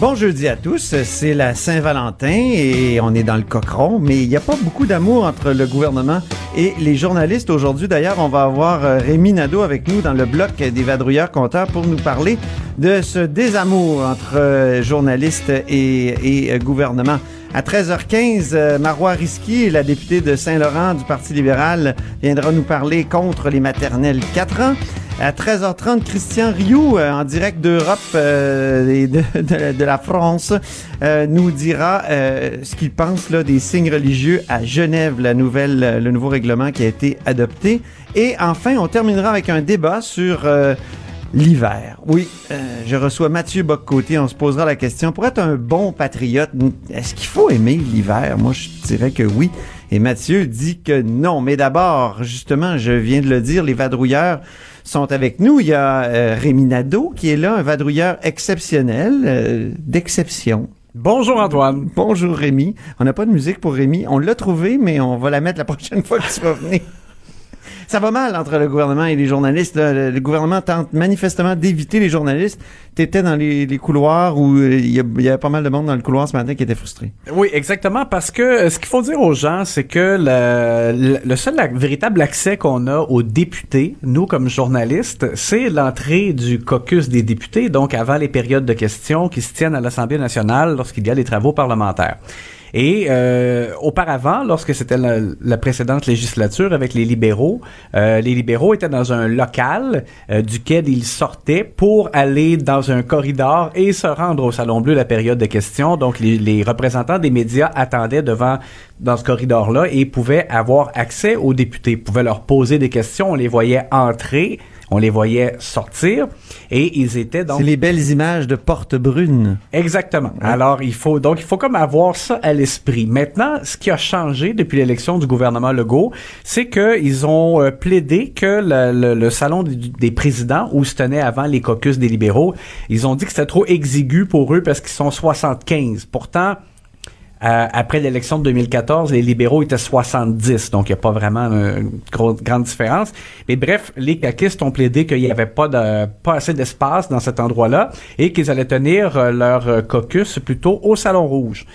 Bon jeudi à tous, c'est la Saint-Valentin et on est dans le cochon, mais il n'y a pas beaucoup d'amour entre le gouvernement et les journalistes. Aujourd'hui, d'ailleurs, on va avoir euh, Rémi Nadeau avec nous dans le bloc des vadrouilleurs compteurs pour nous parler de ce désamour entre euh, journalistes et, et euh, gouvernement. À 13h15, euh, Marois Risky, la députée de Saint-Laurent du Parti libéral, viendra nous parler contre les maternelles 4 ans. À 13h30, Christian Rioux, euh, en direct d'Europe euh, et de, de- de la France, euh, nous dira euh, ce qu'il pense là, des signes religieux à Genève, la nouvelle, euh, le nouveau règlement qui a été adopté. Et enfin, on terminera avec un débat sur euh, l'hiver. Oui, je reçois Mathieu Boccoté. On se posera la question, pour être un bon patriote, est-ce qu'il faut aimer l'hiver? Moi, je dirais que oui. Et Mathieu dit que non. Mais d'abord, justement, je viens de le dire, les vadrouilleurs sont avec nous. Il y a euh, Rémi Nadeau qui est là, un vadrouilleur exceptionnel, euh, d'exception. Bonjour Antoine. Bonjour Rémi. On n'a pas de musique pour Rémi. On l'a trouvé, mais on va la mettre la prochaine fois que tu vas venir. Ça va mal entre le gouvernement et les journalistes. Le, gouvernement tente manifestement d'éviter les journalistes. Tu étais dans les, couloirs où euh, il y, avait pas mal de monde dans le couloir ce matin qui était frustré. Oui, exactement, parce que euh, ce qu'il faut dire aux gens, c'est que le, seul véritable accès qu'on a aux députés, nous comme journalistes, c'est l'entrée du caucus des députés, donc avant les périodes de questions qui se tiennent à l'Assemblée nationale lorsqu'il y a les travaux parlementaires. Et euh, auparavant, lorsque c'était la, précédente législature avec les libéraux, euh, les libéraux étaient dans un local euh, duquel ils sortaient pour aller dans un corridor et se rendre au Salon Bleu la période de questions. Donc, les, les représentants des médias attendaient devant dans ce corridor-là et pouvaient avoir accès aux députés, pouvaient leur poser des questions. On les voyait entrer, on les voyait sortir et ils étaient donc C'est les belles images de Porte Brune. Exactement. Alors, il faut donc il faut comme avoir ça à l'esprit. Maintenant, ce qui a changé depuis l'élection du gouvernement Legault, c'est que ils ont euh, plaidé que le, le- le salon du- des présidents où se tenait avant les caucus des libéraux, ils ont dit que c'était trop exigu pour eux parce qu'ils sont 75. Pourtant, euh, après l'élection de 2014, les libéraux étaient 70, donc il n'y a pas vraiment une grande différence. Mais bref, les caquistes ont plaidé qu'il n'y avait pas de pas assez d'espace dans cet endroit-là et qu'ils allaient tenir euh, leur caucus plutôt au Salon Rouge.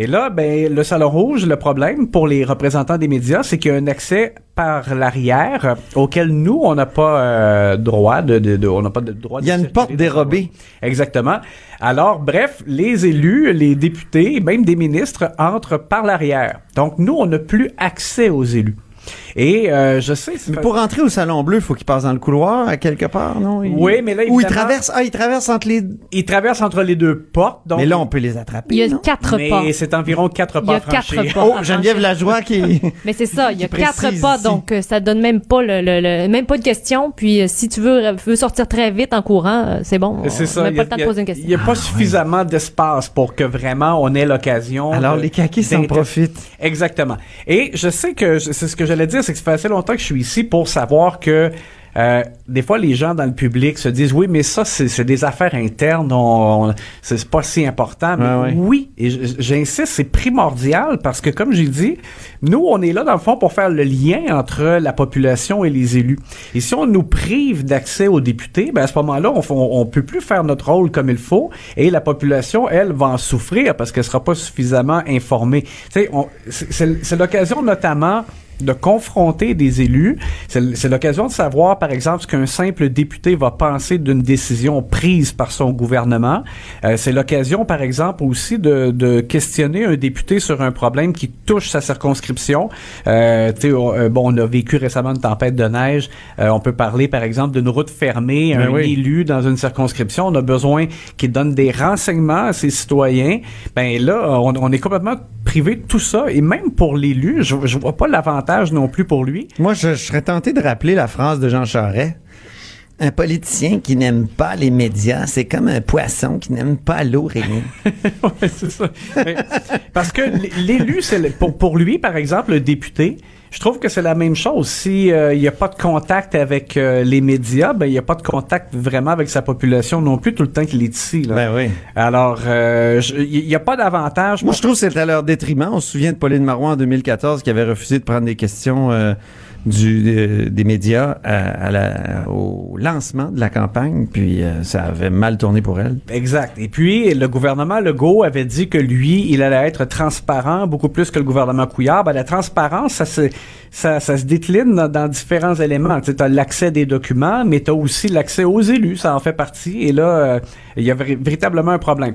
Et là, ben, le Salon Rouge, le problème pour les représentants des médias, c'est qu'il y a un accès par l'arrière auquel nous, on n'a pas euh, droit de, de, de- on n'a pas de droit. Il y a de une porte dérobée. Exactement. Alors, bref, les élus, les députés, même des ministres entrent par l'arrière. Donc, nous, on n'a plus accès aux élus. Et euh, je sais... Mais pour rentrer au Salon Bleu, il faut qu'il passe dans le couloir à quelque part, non? Il- Oui, mais là, Ou il traverse, ah, il traverse entre les... Ils traversent entre les deux portes. Donc, mais là, on peut les attraper, Il y a non? quatre mais pas. c'est environ quatre Il y pas a à franchir. quatre pas. Oh, Geneviève. Lajoie qui... Mais c'est ça, il y a quatre pas, ici. donc euh, ça donne même pas le, le- le- même pas de question. Puis euh, si tu veux, veux sortir très vite en courant, euh, c'est bon. C'est ça. On n'a il y pas a- le temps il de a- poser une Il question. n'y a pas suffisamment d'espace pour que vraiment on ait l'occasion. Alors, de- les caquis s'en profitent. Exactement. Et je sais que c'est ce que j'allais dire, c'est que ça fait assez longtemps que je suis ici pour savoir que euh, des fois les gens dans le public se disent oui mais ça c'est des affaires internes, on, on- c'est pas si important. Mais ouais. oui, et j'insiste, c'est primordial parce que comme j'ai dit, nous on est là dans le fond pour faire le lien entre la population et les élus. Et si on nous prive d'accès aux députés, ben à ce moment-là on, on, on peut plus faire notre rôle comme il faut et la population elle va en souffrir parce qu'elle sera pas suffisamment informée. C'est l'occasion notamment de confronter des élus. C'est l'occasion de savoir, par exemple, ce qu'un simple député va penser d'une décision prise par son gouvernement. Euh, c'est l'occasion, par exemple, aussi de, de questionner un député sur un problème qui touche sa circonscription. Euh, on, euh, bon, on a vécu récemment une tempête de neige. Euh, on peut parler, par exemple, d'une route fermée, Ben un oui. élu dans une circonscription. On a besoin qu'il donne des renseignements à ses citoyens. Ben là, on, on est complètement privé de tout ça. Et même pour l'élu, je, je vois pas l'avantage non plus pour lui. Moi, je, je serais tenté de rappeler la phrase de Jean Charest. Un politicien qui n'aime pas les médias, c'est comme un poisson qui n'aime pas l'eau, Rémi. Ouais, c'est ça. Parce que l'élu, c'est le- pour, pour lui, par exemple, le député, je trouve que c'est la même chose. Si euh, il n'y a pas de contact avec euh, les médias, ben il n'y a pas de contact vraiment avec sa population non plus tout le temps qu'il est ici. Là. Ben oui. Alors, euh, il n'y a pas d'avantage. Moi, je trouve que c'est à leur détriment. On se souvient de Pauline Marois en 2014 qui avait refusé de prendre des questions euh, euh, des médias au lancement de la campagne, puis euh, ça avait mal tourné pour elle. Exact. Et puis, le gouvernement Legault avait dit que lui, il allait être transparent beaucoup plus que le gouvernement Couillard. Ben, la transparence, ça se, ça, se décline dans, différents éléments. Tu as l'accès des documents, mais tu as aussi l'accès aux élus. Ça en fait partie. Et là, euh, il y a véritablement un problème.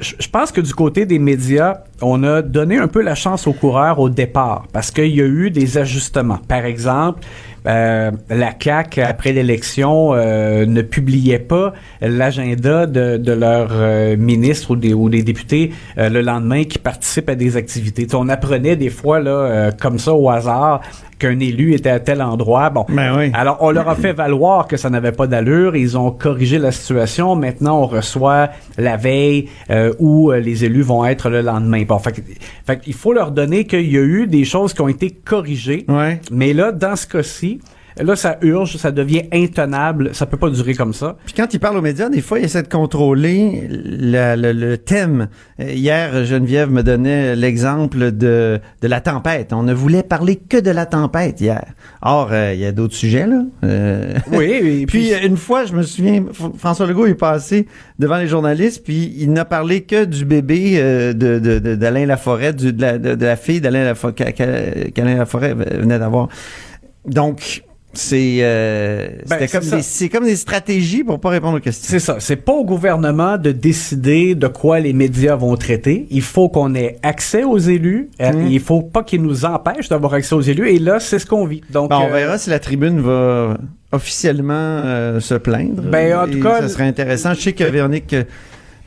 Je pense que du côté des médias, on a donné un peu la chance aux coureurs au départ parce qu'il y a eu des ajustements. Par exemple, euh, la CAC après l'élection euh, ne publiait pas l'agenda de, de leurs euh, ministres ou des, ou des députés le lendemain qui participent à des activités. On apprenait des fois là comme ça au hasard qu'un élu était à tel endroit. Bon, Ben oui. alors, on leur a fait valoir que ça n'avait pas d'allure. Ils ont corrigé la situation. Maintenant, on reçoit la veille euh, où les élus vont être le lendemain. Bon, fait, que- fait qu'il faut leur donner qu'il y a eu des choses qui ont été corrigées. Ouais. Mais là, dans ce cas-ci, là, ça urge, ça devient intenable. Ça peut pas durer comme ça. Puis quand il parle aux médias, des fois, il essaie de contrôler la- le, le thème. Euh, Hier, Geneviève me donnait l'exemple de, de la tempête. On ne voulait parler que de la tempête hier. Or, euh, il y a d'autres sujets, là. Euh, Oui, et Puis euh, une fois, je me souviens, François Legault est passé devant les journalistes, puis il n'a parlé que du bébé euh, de de- d'Alain Laforêt, du, de, la, de, de la fille d'Alain Laforêt, qu'a- qu'a- qu'Alain Laforêt venait d'avoir. Donc, c'est euh, Ben, c'est comme des c'est comme des stratégies pour pas répondre aux questions. C'est ça. C'est pas au gouvernement de décider de quoi les médias vont traiter. Il faut qu'on ait accès aux élus. Euh, Mhm. Il faut pas qu'ils nous empêchent d'avoir accès aux élus. Et là, c'est ce qu'on vit. Donc, Ben, on euh, verra si la tribune va officiellement euh, se plaindre. Ben, en tout cas, ça serait intéressant. Je sais que Véronique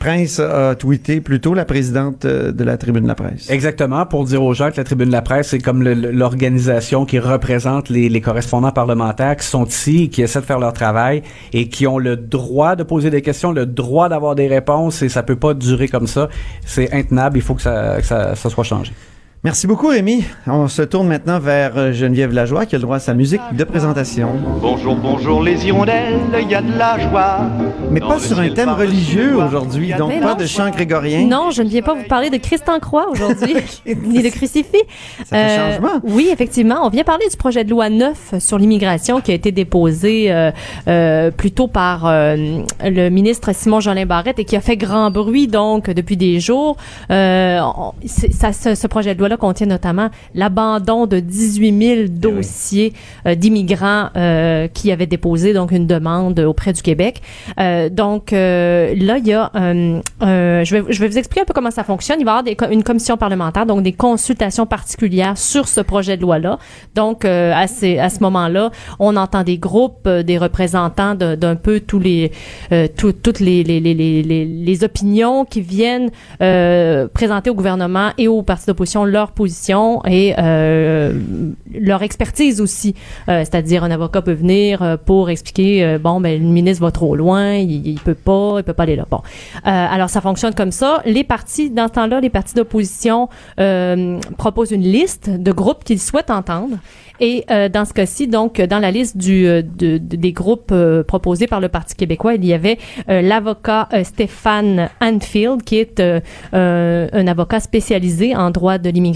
Prince a tweeté plutôt la présidente euh, de la tribune de la presse. Exactement, pour dire aux gens que la Tribune de la presse, c'est comme l'organisation qui représente les, les correspondants parlementaires qui sont ici, qui essaient de faire leur travail et qui ont le droit de poser des questions, le droit d'avoir des réponses et ça peut pas durer comme ça. C'est intenable, il faut que ça, que ça, ça soit changé. Merci beaucoup, Rémi. On se tourne maintenant vers euh, Geneviève Lajoie qui a le droit à sa musique de présentation. Bonjour, bonjour les hirondelles, il y a de la joie. Mais pas sur un thème religieux aujourd'hui, donc pas de chant grégorien. Non, je ne viens pas vous parler de Christ en croix aujourd'hui, ni de crucifix. Ça fait Euh, changement. Oui, effectivement. On vient parler du projet de loi 9 sur l'immigration qui a été déposé euh, euh, plus tôt par euh, le ministre Simon-Jolin Barrette et qui a fait grand bruit, donc, depuis des jours. Euh, on- c'est- ça, ce, ce projet de contient notamment l'abandon de 18 000 dossiers euh, d'immigrants euh, qui avaient déposé donc une demande auprès du Québec. Euh, donc là, il y a, je vais je vais vous expliquer un peu comment ça fonctionne. Il va y avoir des une commission parlementaire, donc des consultations particulières sur ce projet de loi-là. Donc à, ces, à ce moment-là, on entend des groupes, des représentants de- d'un peu tous les tout- toutes les les, les, les, opinions qui viennent présenter au gouvernement et aux partis d'opposition leur position et euh, leur expertise aussi. Euh, C'est-à-dire un avocat peut venir euh, pour expliquer bon ben le ministre va trop loin, il, il peut pas, il peut pas aller là. Bon, alors ça fonctionne comme ça. Les partis dans ce temps-là, les partis d'opposition proposent une liste de groupes qu'ils souhaitent entendre. Et dans ce cas-ci, donc, dans la liste des groupes proposés par le Parti québécois, il y avait l'avocat Stéphane Anfield, qui est un avocat spécialisé en droit de l'immigration.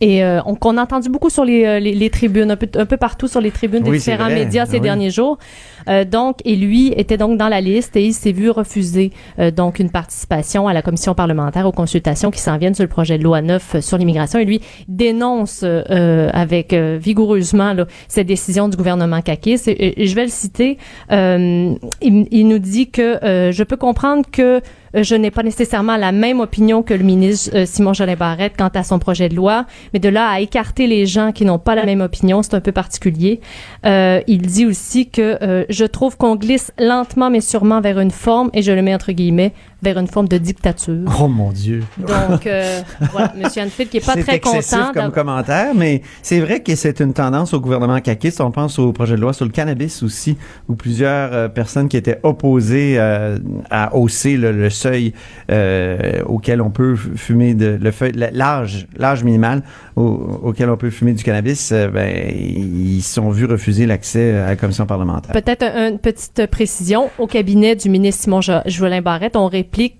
Et euh, on, qu'on a entendu beaucoup sur les, euh, les, les tribunes, un peu, un peu partout sur les tribunes des Oui, différents médias ces oui. derniers jours. Euh, donc, et lui était donc dans la liste et il s'est vu refuser euh, donc une participation à la commission parlementaire aux consultations qui s'en viennent sur le projet de loi 9 sur l'immigration. Et lui dénonce avec vigoureusement là, cette décision du gouvernement caquiste. Et, et je vais le citer. Il, il nous dit que je peux comprendre que je n'ai pas nécessairement la même opinion que le ministre euh, Simon Jolin Barrette quant à son projet de loi, mais de là à écarter les gens qui n'ont pas la même opinion, c'est un peu particulier. Euh, il dit aussi que euh, je trouve qu'on glisse lentement mais sûrement vers une forme, et je le mets entre guillemets, vers une forme de dictature. Oh mon Dieu. Donc, euh, voilà, M. Anfield qui est pas C'est très content. comme d'av- commentaire, mais c'est vrai que c'est une tendance au gouvernement caquiste. On pense au projet de loi sur le cannabis aussi, où plusieurs euh, personnes qui étaient opposées euh, à hausser le, le seuil euh, auquel on peut fumer de le feuille- l'âge l'âge minimal au- auquel on peut fumer du cannabis, ben ils sont vus refuser l'accès à la commission parlementaire. Peut-être un- une petite précision. Au cabinet du ministre Simon Jo- Joëlin Barrette, on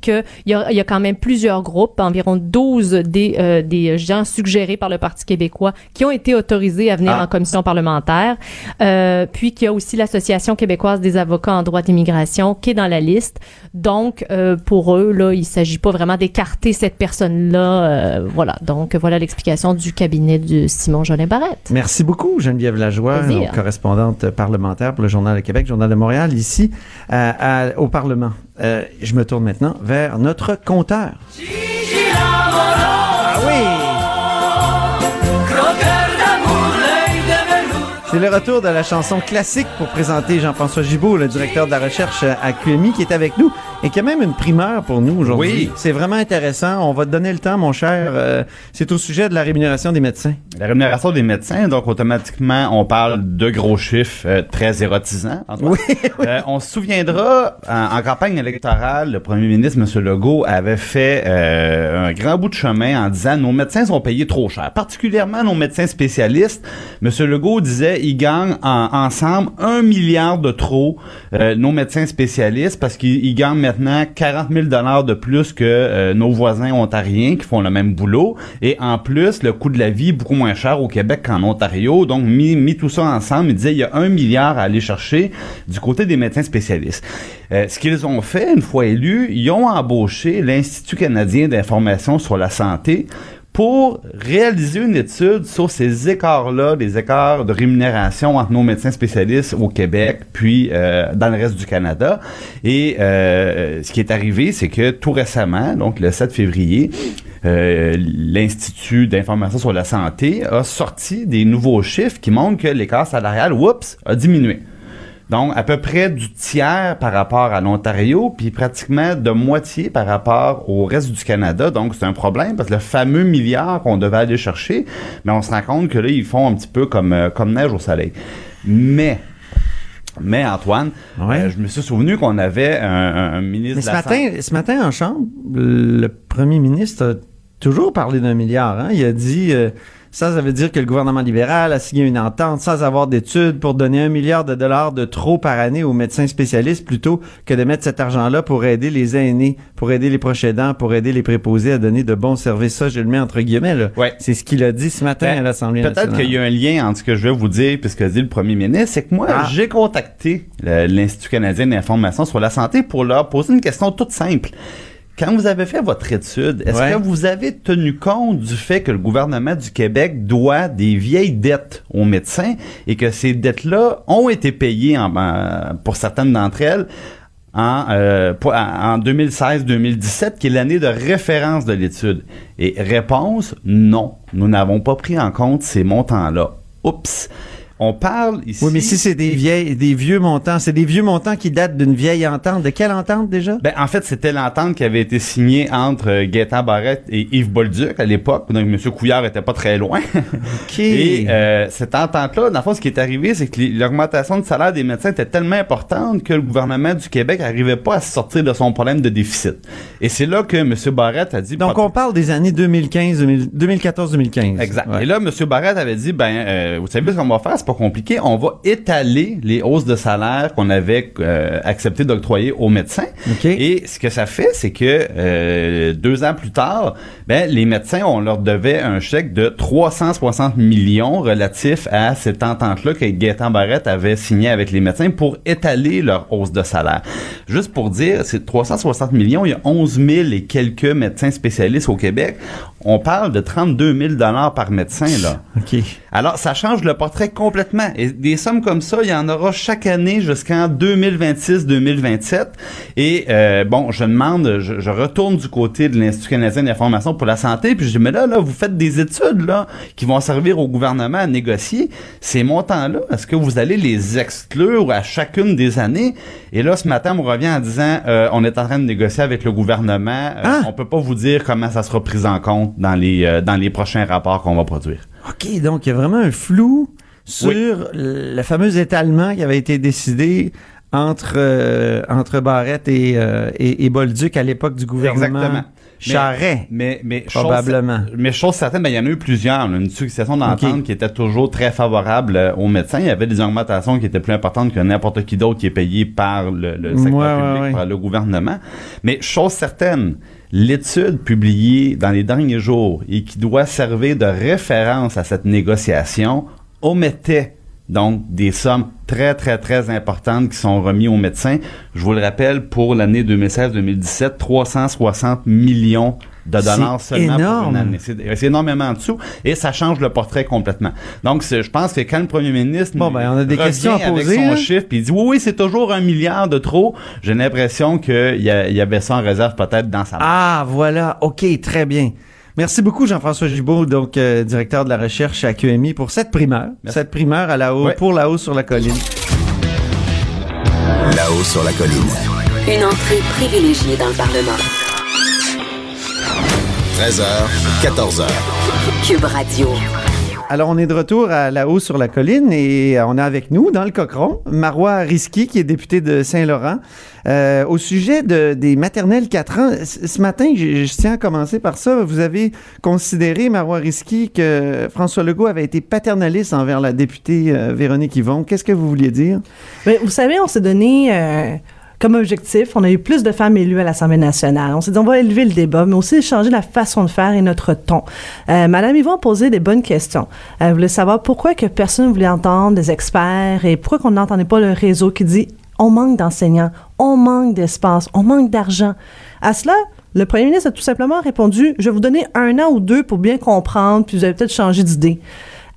qu'il y, a- il y a quand même plusieurs groupes, environ 12 des, euh, des gens suggérés par le Parti québécois qui ont été autorisés à venir Ah. en commission parlementaire. Euh, puis qu'il y a aussi l'Association québécoise des avocats en droit d'immigration qui est dans la liste. Donc, euh, pour eux, là, il s'agit pas vraiment d'écarter cette personne-là. Voilà. Donc, voilà l'explication du cabinet de Simon Joëlin Barrette. Merci beaucoup, Geneviève Lajoie, correspondante parlementaire pour le Journal de Québec, Journal de Montréal, ici à- à- au Parlement. Euh, je me tourne maintenant vers notre compteur. Ah oui! C'est le retour de la chanson classique pour présenter Jean-François Gibault, le directeur de la recherche à QMI, qui est avec nous et qui a même une primeur pour nous aujourd'hui. Oui. C'est vraiment intéressant. On va te donner le temps, mon cher. Euh, c'est au sujet de la rémunération des médecins. La rémunération des médecins, donc automatiquement, on parle de gros chiffres euh, très érotisants. Antoine. Euh, on se souviendra, en, en campagne électorale, le premier ministre, M. Legault, avait fait un grand bout de chemin en disant nos médecins sont payés trop cher, particulièrement nos médecins spécialistes. M. Legault disait ils gagnent en- ensemble un milliard de trop, nos médecins spécialistes, parce qu'ils ils gagnent maintenant 40 000 dollars de plus que euh, nos voisins ontariens qui font le même boulot. Et en plus, le coût de la vie est beaucoup moins cher au Québec qu'en Ontario. Donc, mis, tout ça ensemble, il disait il y a un milliard à aller chercher du côté des médecins spécialistes. Euh, ce qu'ils ont fait, une fois élus, ils ont embauché l'Institut canadien d'information sur la santé pour réaliser une étude sur ces écarts-là, les écarts de rémunération entre nos médecins spécialistes au Québec, puis euh, dans le reste du Canada. Et euh, ce qui est arrivé, c'est que tout récemment, donc le 7 février, euh, l'Institut d'information sur la santé a sorti des nouveaux chiffres qui montrent que l'écart salarial, oups, a diminué. Donc, à peu près du tiers par rapport à l'Ontario, puis pratiquement de moitié par rapport au reste du Canada. Donc, c'est un problème parce que le fameux milliard qu'on devait aller chercher, mais on se rend compte que là, ils font un petit peu comme, euh, comme neige au soleil. Mais, mais Antoine, Ouais? euh, je me suis souvenu qu'on avait un, ministre Mais de ce la matin, ce matin en chambre, le premier ministre a toujours parlé d'un milliard. Hein? Il a dit euh, ça, ça veut dire que le gouvernement libéral a signé une entente sans avoir d'études pour donner un milliard de dollars de trop par année aux médecins spécialistes plutôt que de mettre cet argent-là pour aider les aînés, pour aider les proches aidants, pour aider les préposés à donner de bons services. Ça, je le mets entre guillemets. Là. Ouais. C'est ce qu'il a dit ce matin Ben, à l'Assemblée Peut-être nationale. qu'il y a un lien entre ce que je vais vous dire et ce que dit le premier ministre. C'est que moi, Ah. j'ai contacté l'Institut canadien d'information sur la santé pour leur poser une question toute simple. Quand vous avez fait votre étude, est-ce Ouais. que vous avez tenu compte du fait que le gouvernement du Québec doit des vieilles dettes aux médecins et que ces dettes-là ont été payées en- en- pour certaines d'entre elles en, euh, en 2016-2017, qui est l'année de référence de l'étude? Et réponse, non. Nous n'avons pas pris en compte ces montants-là. Oups. On parle ici... Oui, mais si c'est des vieilles, des vieux montants, c'est des vieux montants qui datent d'une vieille entente. De quelle entente déjà? Ben, en fait, c'était l'entente qui avait été signée entre euh, Gaétan Barrette et Yves Bolduc à l'époque. Donc, M. Couillard était pas très loin. OK. Et euh, cette entente-là, dans le fond, ce qui est arrivé, c'est que l'augmentation de salaire des médecins était tellement importante que le gouvernement du Québec n'arrivait pas à se sortir de son problème de déficit. Et c'est là que M. Barrette a dit... Donc, on parle des années 2015, 2000 2014-2015. Exact. Ouais. Et là, M. Barrette avait dit, ben, euh, vous savez ce qu'on va faire, c'est pas compliqué, on va étaler les hausses de salaire qu'on avait euh, accepté d'octroyer aux médecins. Et ce que ça fait, c'est que euh, deux ans plus tard, ben, les médecins, on leur devait un chèque de 360 millions relatif à cette entente-là que Gaétan Barrette avait signé avec les médecins pour étaler leur hausse de salaire. Juste pour dire, c'est 360 millions, il y a 11 000 et quelques médecins spécialistes au Québec. On parle de 32 000 dollars par médecin, là. OK. Alors, ça change le portrait complètement Complètement. Et des sommes comme ça, il y en aura chaque année jusqu'en 2026-2027. Et euh, bon, je demande, je, je, retourne du côté de l'Institut canadien d'information pour la santé, puis je dis, mais là, là, vous faites des études là qui vont servir au gouvernement à négocier. Ces montants-là, est-ce que vous allez les exclure à chacune des années? Et là, ce matin, on me revient en disant, euh, on est en train de négocier avec le gouvernement. Euh, Ah! On peut pas vous dire comment ça sera pris en compte dans les, euh, dans les prochains rapports qu'on va produire. OK, donc il y a vraiment un flou sur Oui. le fameux étalement qui avait été décidé entre, euh, entre Barrette et, euh, et, et Bolduc à l'époque du gouvernement Exactement. Charret. Mais, mais chose- Probablement. mais chose certaine, ben, il y en a eu plusieurs. là. Une succession d'ententes qui était toujours très favorable euh, aux médecins. Il y avait des augmentations qui étaient plus importantes que n'importe qui d'autre qui est payé par le, le secteur Ouais, public, ouais. par le gouvernement. Mais chose certaine, l'étude publiée dans les derniers jours et qui doit servir de référence à cette négociation omettait donc des sommes très, très, très importantes qui sont remises aux médecins. Je vous le rappelle, pour l'année 2016-2017, 360 millions de dollars C'est seulement énorme. pour une année. C'est énormément en dessous et ça change le portrait complètement. Donc, je pense que quand le premier ministre Bon, ben, on a des questions à avec poser, son hein. chiffre puis il dit oui, oui, c'est toujours un milliard de trop, j'ai l'impression qu'il y, y avait ça en réserve peut-être dans sa. Ah, voilà. OK, très bien. Merci beaucoup, Jean-François Gibault, donc euh, directeur de la recherche à QMI, pour cette primeur. Merci. Cette primeur à la haut, Ouais. pour la haut sur la colline. Là-haut sur la colline. Une entrée privilégiée dans le Parlement. 13h, 14h. Cube Radio. Alors, on est de retour à la haut sur la colline et on a avec nous, dans le cochon, Marois Risky, qui est député de Saint-Laurent. Euh, au sujet de, des maternelles 4 ans, ce matin, je, tiens à commencer par ça. Vous avez considéré, Marois Risky, que François Legault avait été paternaliste envers la députée euh, Véronique Yvon. Qu'est-ce que vous vouliez dire? Ben, vous savez, on s'est donné euh, comme objectif, on a eu plus de femmes élues à l'Assemblée nationale. On s'est dit, on va élever le débat, mais aussi changer la façon de faire et notre ton. Euh, Madame Yvon posé des bonnes questions. Elle voulait savoir pourquoi personne ne voulait entendre des experts et pourquoi qu'on n'entendait pas le réseau qui dit, on manque d'enseignants, on manque d'espace, on manque d'argent. À cela, le premier ministre a tout simplement répondu, je vais vous donner un an ou deux pour bien comprendre, puis vous allez peut-être changer d'idée.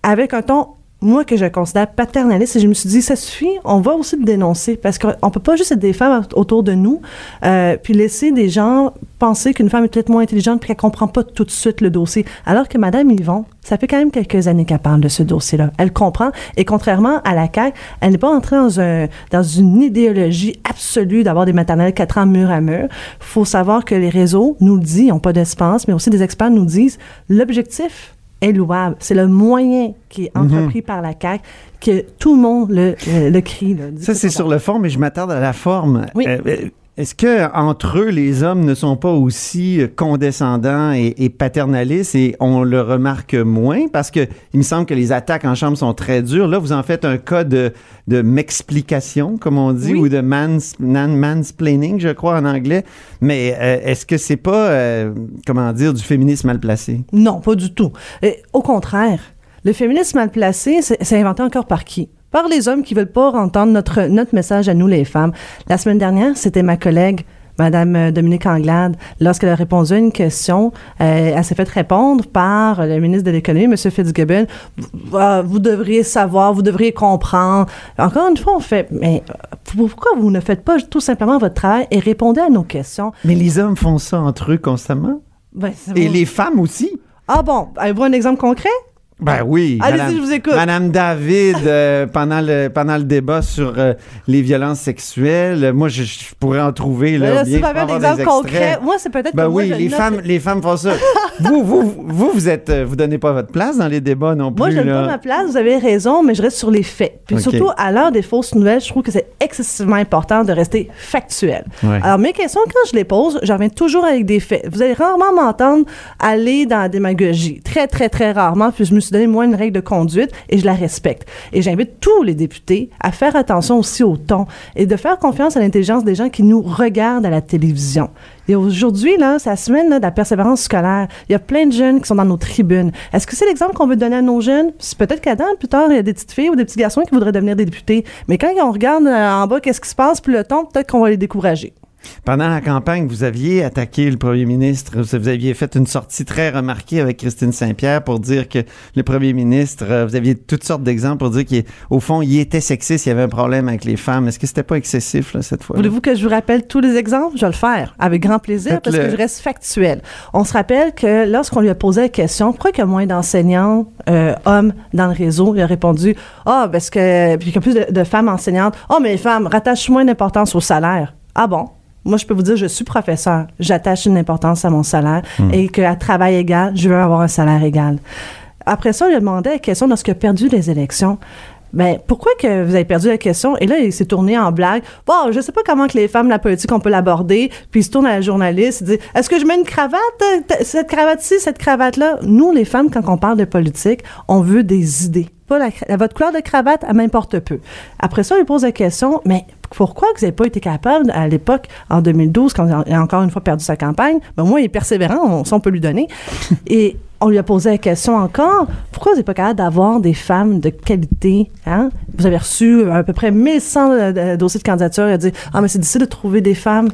Avec un ton moi que je considère paternaliste et je me suis dit ça suffit on va aussi le dénoncer parce qu'on peut pas juste être des femmes autour de nous euh, puis laisser des gens penser qu'une femme est peut-être moins intelligente puis qu'elle comprend pas tout de suite le dossier. Alors que madame Yvon ça fait quand même quelques années qu'elle parle de ce dossier-là. Elle comprend et contrairement à la CAQ elle n'est pas entrée dans un dans une idéologie absolue d'avoir des maternelles quatre ans mur à mur. Faut savoir que les réseaux nous le disent ils n'ont pas d'espace mais aussi des experts nous disent l'objectif est louable. C'est le moyen qui est entrepris par la CAQ que tout le monde le, le, le crie. là, Ça, c'est sur le fond, mais je m'attarde à la forme. Oui. Euh, euh, est-ce que entre eux, les hommes ne sont pas aussi euh, condescendants et, et paternalistes et on le remarque moins? Parce que il me semble que les attaques en chambre sont très dures. Là, vous en faites un cas de, de m'explication, comme on dit, Oui. ou de mans, mansplaining, je crois en anglais. Mais euh, est-ce que c'est pas, euh, comment dire, du féminisme mal placé? Non, pas du tout. Et, au contraire, le féminisme mal placé, c'est inventé encore par qui? Par les hommes qui veulent pas entendre notre, notre message à nous, les femmes. La semaine dernière, c'était ma collègue, Madame euh, Dominique Anglade, lorsqu'elle a répondu à une question, euh, elle s'est fait répondre par le ministre de l'Économie, M. Fitzgibbon. Vous, euh, vous devriez savoir, vous devriez comprendre. Encore une fois, on fait, mais pourquoi vous ne faites pas tout simplement votre travail et répondez à nos questions? Mais les hommes font ça entre eux constamment. Ben, Et les femmes aussi. Ah bon, avez-vous un exemple concret? Ben oui. Allez-y, Madame- je vous écoute. Madame David, euh, pendant, le, pendant le débat sur euh, les violences sexuelles, moi, je, je pourrais en trouver. Là, Là, bien, si vous je avez peux un avoir des concret, moi, c'est peut-être Ben que moi, oui, je les femmes, les femmes font ça. vous, vous, vous, vous êtes, euh, vous donnez pas votre place dans les débats non plus. Moi, je donne là. pas ma place, vous avez raison, mais je reste sur les faits. Puis surtout, à l'heure des fausses nouvelles, je trouve que c'est excessivement important de rester factuel. Ouais. Alors, mes questions, quand je les pose, je reviens toujours avec des faits. Vous allez rarement m'entendre aller dans la démagogie. Très, très, très rarement. Puis je me suis donné, moi, une règle de conduite et je la respecte. Et j'invite tous les députés à faire attention aussi au ton et de faire confiance à l'intelligence des gens qui nous regardent à la télévision. Et aujourd'hui, là, c'est la semaine de la persévérance scolaire. Il y a plein de jeunes qui sont dans nos tribunes. Est-ce que c'est l'exemple qu'on veut donner à nos jeunes? Peut-être qu'Adam, plus tard, il y a des petites filles ou des petits garçons qui voudraient devenir des députés. Mais quand on regarde euh, en bas qu'est-ce qui se passe, puis le ton, peut-être qu'on va les décourager. Pendant la campagne, vous aviez attaqué le premier ministre. Vous aviez fait une sortie très remarquée avec Christine Saint-Pierre pour dire que le premier ministre, euh, vous aviez toutes sortes d'exemples pour dire qu'au fond, il était sexiste, il y avait un problème avec les femmes. Est-ce que c'était pas excessif, là, cette fois? Voulez-vous que je vous rappelle tous les exemples? Je vais le faire avec grand plaisir parce que je reste factuel. On se rappelle que lorsqu'on lui a posé la question, pourquoi il y a moins d'enseignants euh, hommes dans le réseau, il a répondu, ah, oh, parce que, puis qu'il y a plus de, de femmes enseignantes. Oh, mais les femmes rattachent moins d'importance au salaire. Ah bon? Moi, je peux vous dire, je suis professeur. J'attache une importance à mon salaire Hmm. et qu'à travail égal, je veux avoir un salaire égal. Après ça, il a demandé la question lorsqu'il a perdu les élections. Ben, pourquoi que vous avez perdu la question? Et là, il s'est tourné en blague. Bon, je sais pas comment que les femmes, la politique, on peut l'aborder. Puis il se tourne à la journaliste, il dit, est-ce que je mets une cravate? euh, Cette cravate-ci, cette cravate-là? Nous, les femmes, quand on parle de politique, on veut des idées. Pas la, votre couleur de cravate, elle m'importe peu. Après ça, il lui pose la question, mais pourquoi que vous n'avez pas été capable, à l'époque, en 2012, quand il a encore une fois perdu sa campagne, ben moi, il est persévérant, on, ça, on peut lui donner. Et on lui a posé la question encore, pourquoi vous n'êtes pas capable d'avoir des femmes de qualité? Hein? Vous avez reçu à peu près 1100 euh, de- dossiers de candidature. Il a dit, ah, mais c'est difficile de trouver des femmes.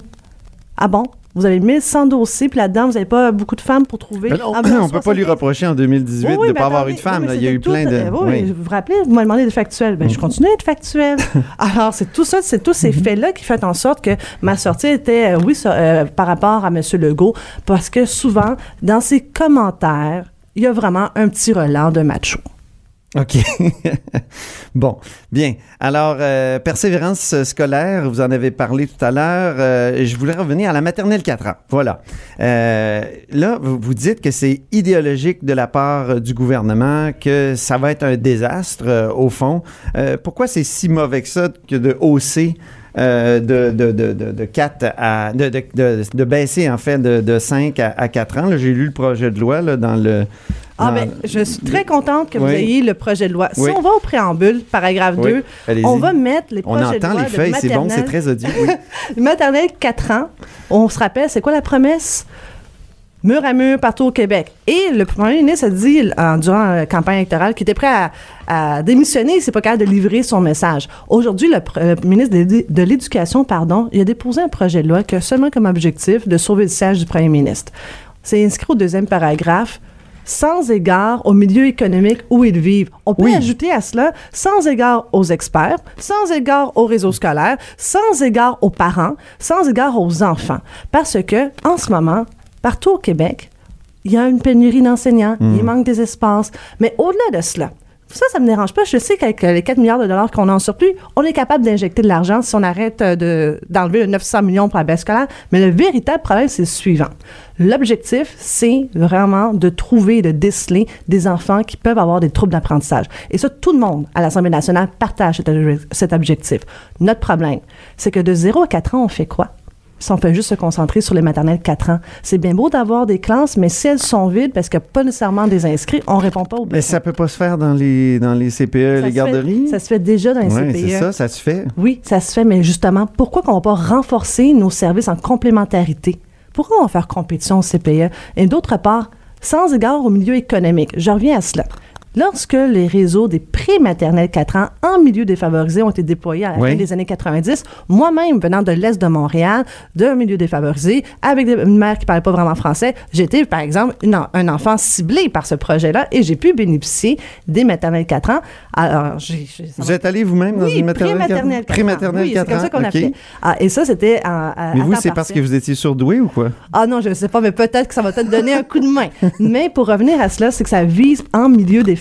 Ah bon? Vous avez 1100 dossiers, puis là-dedans, vous n'avez pas beaucoup de femmes pour trouver. Ben non, Ah, ben, on peut pas lui 75. reprocher en 2018 Oui, oui, de ne pas avoir eu de femmes. oui, Il y a eu plein de. euh. Vous vous rappelez, vous m'avez demandé d'être factuel. Ben, je continue d'être factuel. Alors, c'est tout ça, c'est tous ces faits-là qui font en sorte que ma sortie était, euh, oui, ça, euh, par rapport à M. Legault, parce que souvent, dans ses commentaires, il y a vraiment un petit relent de macho. OK. bon, bien. Alors, euh, persévérance scolaire, vous en avez parlé tout à l'heure. Euh, je voulais revenir à la maternelle 4 ans. Voilà. Euh, là, vous, dites que c'est idéologique de la part du gouvernement, que ça va être un désastre, euh, au fond. Pourquoi c'est si mauvais que ça que de hausser euh, de, de, de, de, de 4 à. de, de, de, baisser, en fait, de, de 5 à, à 4 ans? J'ai lu le projet de loi là, dans le. Ah, dans- ben, je suis très contente que vous Oui. ayez le projet de loi. Si Oui. on va au préambule, paragraphe Oui, 2, allez-y. on va mettre les On projets de entend loi les feuilles, c'est bon, c'est très. Oui. maternelle 4 ans, on se rappelle, c'est quoi la promesse? Mur à mur partout au Québec. Et le premier ministre a dit, en, durant la campagne électorale, qu'il était prêt à, à démissionner s'il n'est pas capable de livrer son message. Aujourd'hui, le, ministre de, de l'Éducation, pardon, il a déposé un projet de loi qui a seulement comme objectif de sauver le siège du premier ministre. C'est inscrit au deuxième paragraphe sans égard au milieu économique où ils vivent. On peut Oui. ajouter à cela sans égard aux experts, sans égard au réseau scolaire, sans égard aux parents, sans égard aux enfants. Parce que, en ce moment, partout au Québec, il y a une pénurie d'enseignants, il manque des espaces. Mais au-delà de cela, ça, ça me dérange pas. Je sais qu'avec euh, les 4 milliards de dollars qu'on a en surplus, on est capable d'injecter de l'argent si on arrête euh, de, d'enlever le 900 millions pour la baisse scolaire. Mais le véritable problème, c'est le suivant. L'objectif, c'est vraiment de trouver et de déceler des enfants qui peuvent avoir des troubles d'apprentissage. Et ça, tout le monde à l'Assemblée nationale partage cet objectif. Notre problème, c'est que de 0 à 4 ans, on fait quoi? Si on fait juste se concentrer sur les maternelles 4 ans. C'est bien beau d'avoir des classes, mais si elles sont vides parce qu'il n'y a pas nécessairement des inscrits, on répond pas aux Mais besoins. ça peut pas se faire dans les, dans les CPE, Ça les garderies? fait- ça se fait déjà dans les Ouais, CPE. c'est ça, ça se fait. Oui, ça se fait, mais justement, pourquoi qu'on va pas renforcer nos services en complémentarité? Pourquoi on va faire compétition au CPE? Et d'autre part, sans égard au milieu économique, je reviens à cela. Lorsque les réseaux des pré-maternelles 4 ans en milieu défavorisé ont été déployés à la Oui. fin des années 90, moi-même, venant de l'Est de Montréal, d'un milieu défavorisé, avec une mère qui ne parlait pas vraiment français, j'étais, par exemple, une un enfant ciblé par ce projet-là et j'ai pu bénéficier des maternelles 4 ans. Alors, j'ai- ça Vous êtes allé vous-même dans oui, une maternelle? pré-maternelle 4 ans. Pré-maternelle Oui, 4 c'est comme ça qu'on ans, a OK. fait. Ah, et ça, c'était à, à- Mais vous, c'est parce que vous étiez surdoué ou quoi? Ah non, je ne sais pas, mais peut-être que ça va te donner un coup de main. mais pour revenir à cela, c'est que ça vise en milieu défavorisé.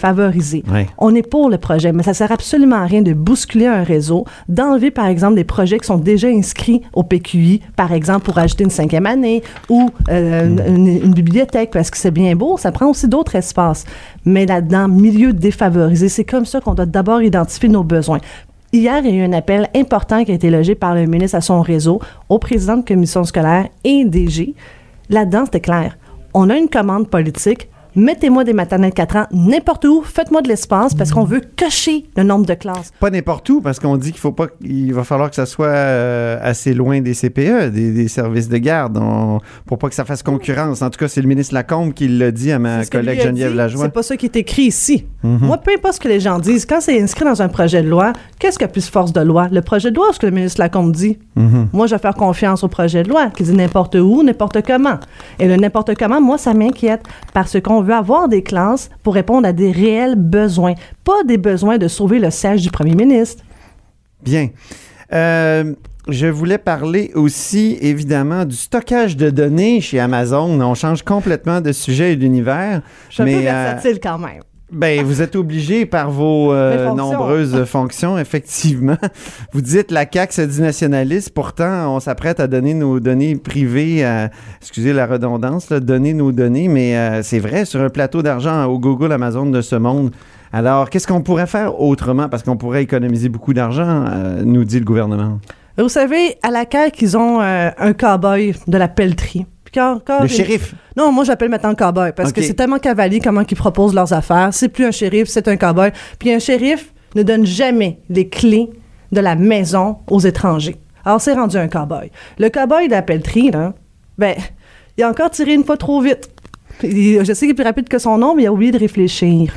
Ouais. On est pour le projet, mais ça sert absolument à rien de bousculer un réseau, d'enlever par exemple des projets qui sont déjà inscrits au PQI, par exemple pour ajouter une cinquième année ou euh, une, une bibliothèque, parce que c'est bien beau, ça prend aussi d'autres espaces. Mais là-dedans, milieu défavorisé, c'est comme ça qu'on doit d'abord identifier nos besoins. Hier, il y a eu un appel important qui a été logé par le ministre à son réseau, au président de commission scolaire et DG. Là-dedans, c'était clair. On a une commande politique. Mettez-moi des maternelles 4 ans n'importe où, faites-moi de l'espace parce qu'on veut cocher le nombre de classes. Pas n'importe où, parce qu'on dit qu'il faut pas, il va falloir que ça soit euh, assez loin des CPE, des, des services de garde, on- pour pas que ça fasse concurrence. En tout cas, c'est le ministre Lacombe qui l'a dit à ma collègue Geneviève Lajoie. C'est pas ça qui est écrit ici. Mhm. Moi, peu importe ce que les gens disent, quand c'est inscrit dans un projet de loi, Qu'est-ce qui a plus force de loi? Le projet de loi ou ce que le ministre Lacombe dit? Moi, je vais faire confiance au projet de loi qui dit n'importe où, n'importe comment. Et le n'importe comment, moi, ça m'inquiète parce qu'on veut avoir des classes pour répondre à des réels besoins, pas des besoins de sauver le siège du premier ministre. Bien. Euh, je voulais parler aussi, évidemment, du stockage de données chez Amazon. On change complètement de sujet et d'univers. Je suis un peu mais, euh, versatile quand même. Ben, vous êtes obligé par vos euh, fonctions. nombreuses fonctions, effectivement. Vous dites la CAQ se dit nationaliste, pourtant on s'apprête à donner nos données privées, à, excusez la redondance, là, donner nos données, mais euh, c'est vrai, sur un plateau d'argent au Google, Amazon de ce monde. Alors, qu'est-ce qu'on pourrait faire autrement? Parce qu'on pourrait économiser beaucoup d'argent, euh, nous dit le gouvernement. Vous savez, à la CAQ, ils ont un cow-boy de la pelleterie. Quand encore Le shérif. Non, moi j'appelle maintenant cow-boy parce que c'est tellement cavalier comment ils proposent leurs affaires. C'est plus un shérif, c'est un cow-boy. Puis un shérif ne donne jamais les clés de la maison aux étrangers. Alors c'est rendu un cow-boy. Le cow-boy de la pelleterie, là, ben, il a encore tiré une fois trop vite. Il- je sais qu'il est plus rapide que son nom, mais il a oublié de réfléchir.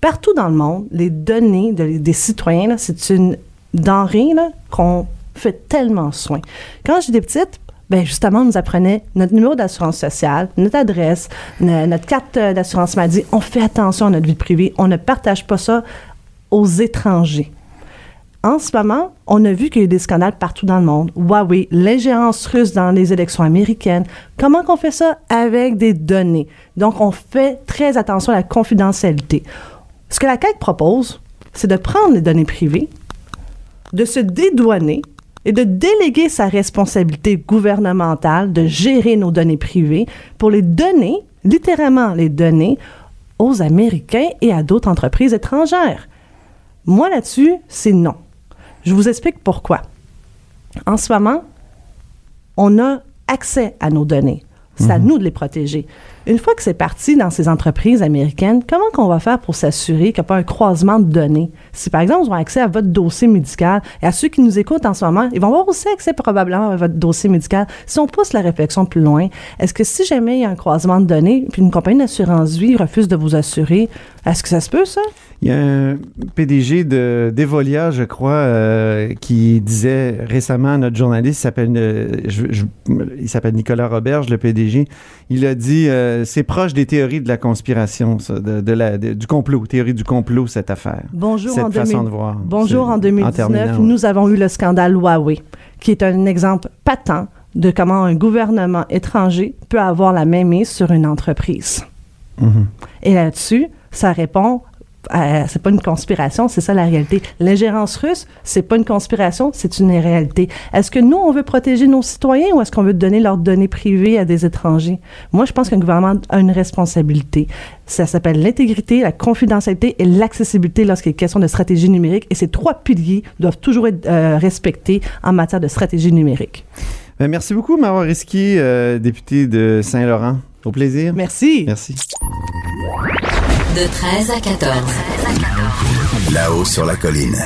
Partout dans le monde, les données de- des citoyens, c'est une denrée qu'on fait tellement soin. Quand j'étais petite, ben justement, on nous apprenait notre numéro d'assurance sociale, notre adresse, no- notre carte euh, d'assurance maladie. On fait attention à notre vie privée. On ne partage pas ça aux étrangers. En ce moment, on a vu qu'il y a eu des scandales partout dans le monde. Huawei, l'ingérence russe dans les élections américaines. Comment qu'on fait ça? Avec des données. Donc, on fait très attention à la confidentialité. Ce que la CAQ propose, c'est de prendre les données privées, de se dédouaner et de déléguer sa responsabilité gouvernementale de gérer nos données privées pour les donner, littéralement les donner, aux Américains et à d'autres entreprises étrangères. Moi, là-dessus, c'est non. Je vous explique pourquoi. En ce moment, on a accès à nos données. C'est à nous de les protéger. Une fois que c'est parti dans ces entreprises américaines, comment qu'on va faire pour s'assurer qu'il n'y a pas un croisement de données? Si par exemple, ils ont accès à votre dossier médical, et à ceux qui nous écoutent en ce moment, ils vont avoir aussi accès probablement à votre dossier médical. Si on pousse la réflexion plus loin, est-ce que si jamais il y a un croisement de données, puis une compagnie d'assurance vie refuse de vous assurer, est-ce que ça se peut, ça? Il y a un PDG de d'Evolia, je crois, euh, qui disait récemment à notre journaliste, euh, s'appelle Nicolas Roberge, le PDG. Il a dit, euh, c'est proche des théories de la conspiration, ça, de, de la, de- du complot, théorie du complot, cette affaire. Bonjour cette en façon 2000 de voir. Bonjour en 2019, terminant, nous avons eu le scandale Huawei, qui est un exemple patent de comment un gouvernement étranger peut avoir la main mise sur une entreprise. Mhm. Et là-dessus, ça répond c'est pas une conspiration, c'est ça la réalité. L'ingérence russe, c'est pas une conspiration, c'est une réalité. Est-ce que nous, on veut protéger nos citoyens ou est-ce qu'on veut donner leurs données privées à des étrangers? Moi, je pense qu'un gouvernement a une responsabilité. Ça s'appelle l'intégrité, la confidentialité et l'accessibilité lorsqu'il est question de stratégie numérique. Et ces trois piliers doivent toujours être euh, respectés en matière de stratégie numérique. Ben, merci beaucoup, Marois Risky, euh, député de Saint-Laurent. Au plaisir. Merci. Merci. De 13 à 14. Là-haut sur la colline.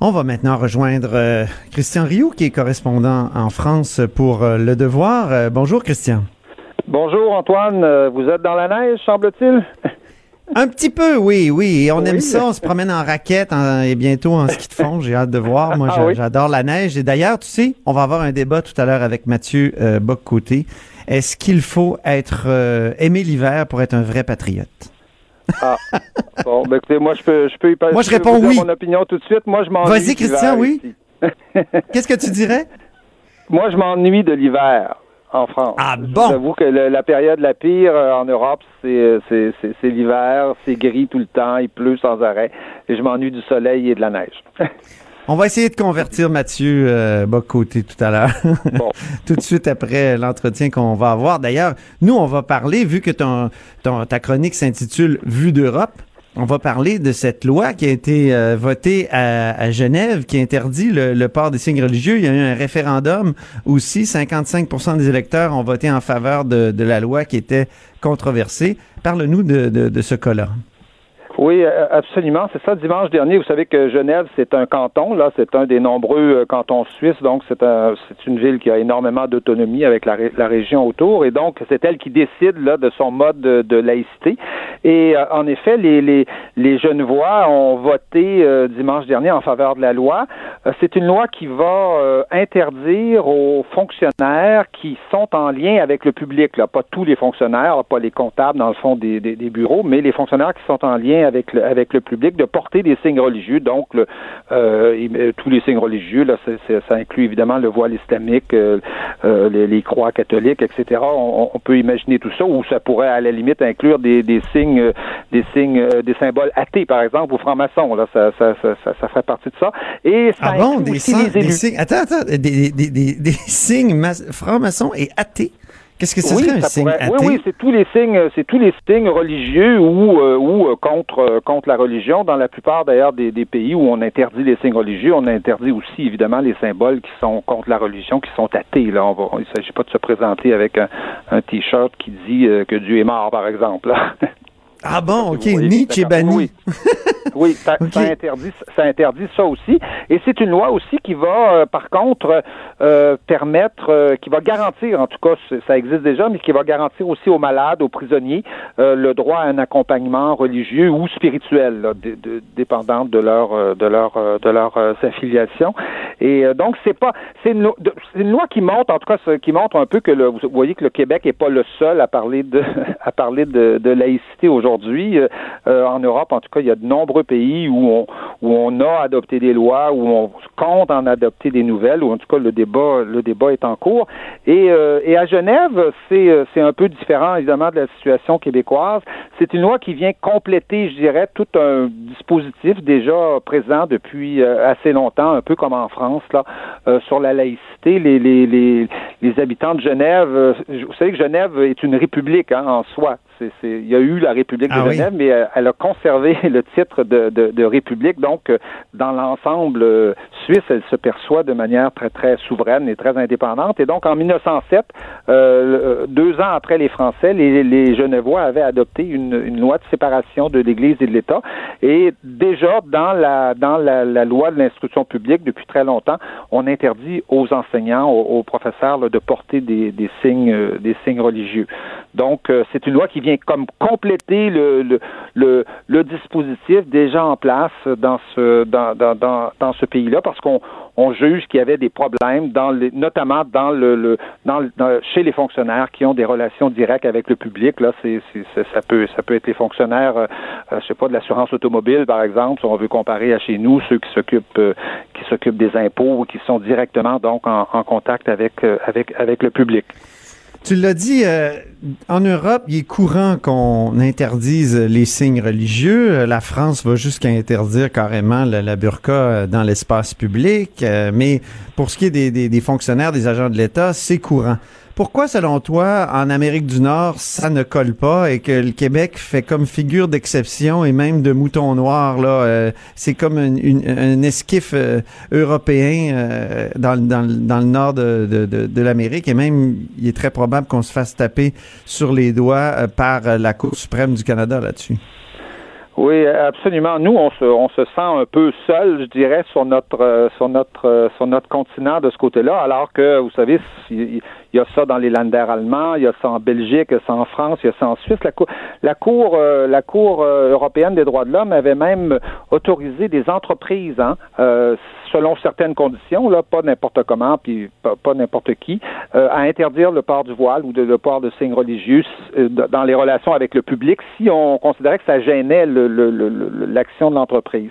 On va maintenant rejoindre euh, Christian Rioux, qui est correspondant en France pour euh, Le Devoir. Euh, bonjour, Christian. Bonjour Antoine, vous êtes dans la neige, semble-t-il? Un petit peu, oui, oui. On Oui. aime ça, on se promène en raquette en- et bientôt en ski de fond. J'ai hâte de voir. Moi, Ah oui. j'adore la neige. Et d'ailleurs, tu sais, on va avoir un débat tout à l'heure avec Mathieu euh, Bock-Côté. Est-ce qu'il faut être euh, aimer l'hiver pour être un vrai patriote? Ah, bon, ben écoutez, moi je peux, je peux y passer. Moi, je réponds oui. mon opinion tout de suite. Moi, je m'ennuie. Vas-y, Christian, oui. Qu'est-ce que tu dirais? Moi, je m'ennuie de l'hiver en France. Ah bon? J'avoue que le- la période la pire euh, en Europe, c'est euh, c'est l'hiver, c'est gris tout le temps, il pleut sans arrêt, et je m'ennuie du soleil et de la neige. On va essayer de convertir Mathieu euh, Bock-Côté tout à l'heure. Bon. tout de suite après l'entretien qu'on va avoir. D'ailleurs, nous, on va parler, vu que ton, ton- ta chronique s'intitule Vue d'Europe, on va parler de cette loi qui a été euh, votée à, à Genève, qui interdit le, le port des signes religieux. Il y a eu un référendum aussi. 55 des électeurs ont voté en faveur de, de la loi qui était controversée. Parle-nous de, de- de ce cas-là. Oui, euh, absolument. C'est ça. Dimanche dernier, vous savez que Genève, c'est un canton. Là, c'est un des nombreux euh, cantons suisses. Donc, c'est un, c'est une ville qui a énormément d'autonomie avec la, région autour. Et donc, c'est elle qui décide là de son mode de, laïcité. Et euh, en effet, les, Genevois ont voté dimanche dernier en faveur de la loi. c'est une loi qui va interdire aux fonctionnaires qui sont en lien avec le public. Là, pas tous les fonctionnaires, pas les comptables dans le fond des, des, des bureaux, mais les fonctionnaires qui sont en lien avec le, avec le public de porter des signes religieux. Donc, le, euh, tous les signes religieux, là, ça inclut évidemment le voile islamique, euh, euh, les, croix catholiques, etc. On, peut imaginer tout ça, ou ça pourrait à la limite inclure des, des signes, des signes, des symboles athées, par exemple, ou francs-maçons. Là, ça, ça, ça, ça, fait partie de ça. Et ça ah bon, des, signes, attends, attends, des, des, des, des signes francs-maçons et athées? Qu'est-ce que oui, un signe Oui, oui, c'est tous les signes, c'est tous les signes religieux ou euh, ou euh, contre euh, contre la religion. Dans la plupart d'ailleurs des, des, pays où on interdit les signes religieux, on interdit aussi évidemment les symboles qui sont contre la religion, qui sont athées. Là, on va, il ne s'agit pas de se présenter avec un, un t-shirt qui dit que Dieu est mort, par exemple. Ah bon, ok, Nietzsche est banni. Oui, ça, interdit, ça interdit ça aussi. Et c'est une loi aussi qui va, euh, par contre, euh, permettre, euh, qui va garantir, en tout cas, ça existe déjà, mais qui va garantir aussi aux malades, aux prisonniers, le droit à un accompagnement religieux ou spirituel, là, de, de, dépendant de leur, de leur, de leur affiliation. Et donc, c'est pas, c'est une, une, loi qui montre, en tout cas, qui montre un peu que le, vous voyez que le Québec est pas le seul à parler de, à parler de, de laïcité aujourd'hui. En Europe, en tout cas, il y a de nombreux pays où on, a adopté des lois, où on compte en adopter des nouvelles, ou en tout cas le débat, le débat est en cours. Et, euh, à Genève, c'est, euh, un peu différent évidemment de la situation québécoise. C'est une loi qui vient compléter, je dirais, tout un dispositif déjà présent depuis euh, assez longtemps, un peu comme en France là, sur la laïcité. Les habitants de Genève, vous savez que Genève est une république hein, en soi il y a eu la République de ah Genève, mais euh, elle, a conservé le titre de, de, République. Donc, euh, dans l'ensemble euh, suisse, elle se perçoit de manière très, très souveraine et très indépendante. Et donc, en 1907, deux ans après les Français, les, les Genevois avaient adopté une, une, loi de séparation de l'Église et de l'État. Et déjà, dans la, dans la, la loi de l'instruction publique, depuis très longtemps, on interdit aux enseignants, aux, professeurs, de porter des, des, signes, des signes religieux. Donc, c'est une loi qui comme compléter le, le, dispositif déjà en place dans ce, dans, dans, dans, ce pays-là parce qu'on on juge qu'il y avait des problèmes, dans les, notamment dans le, le dans, chez les fonctionnaires qui ont des relations directes avec le public. Là, c'est, ça peut ça peut être les fonctionnaires, euh, euh, je sais pas, de l'assurance automobile par exemple, si on veut comparer à chez nous ceux qui s'occupent euh, qui s'occupent des impôts ou qui sont directement donc en, en contact avec avec avec le public. Tu l'as dit, euh, en Europe, il est courant qu'on interdise les signes religieux. Euh, la France va jusqu'à interdire carrément la, burqa euh, dans l'espace public. mais pour ce qui est des, des fonctionnaires, des agents de l'État, c'est courant. Pourquoi, selon toi, en Amérique du Nord, ça ne colle pas et que le Québec fait comme figure d'exception et même de mouton noir là, euh, c'est comme un esquif euh, européen euh, dans, dans, dans, le nord de, de, de, l'Amérique et même il est très probable qu'on se fasse taper sur les doigts par la Cour suprême du Canada là-dessus? Oui, absolument. Nous, on se, on se sent un peu seul, je dirais, sur notre, sur notre, sur notre continent de ce côté-là, alors que, vous savez, il y a ça dans les Länder allemands, il y a ça en Belgique, il y a ça en France, il y a ça en Suisse. La Cour, la Cour, euh, la cour euh, européenne des droits de l'homme avait même autorisé des entreprises, hein, euh, selon certaines conditions, là, pas n'importe comment, puis pas, n'importe qui, à interdire le port du voile ou le port de signes religieux dans les relations avec le public si on considérait que ça gênait l'action de l'entreprise.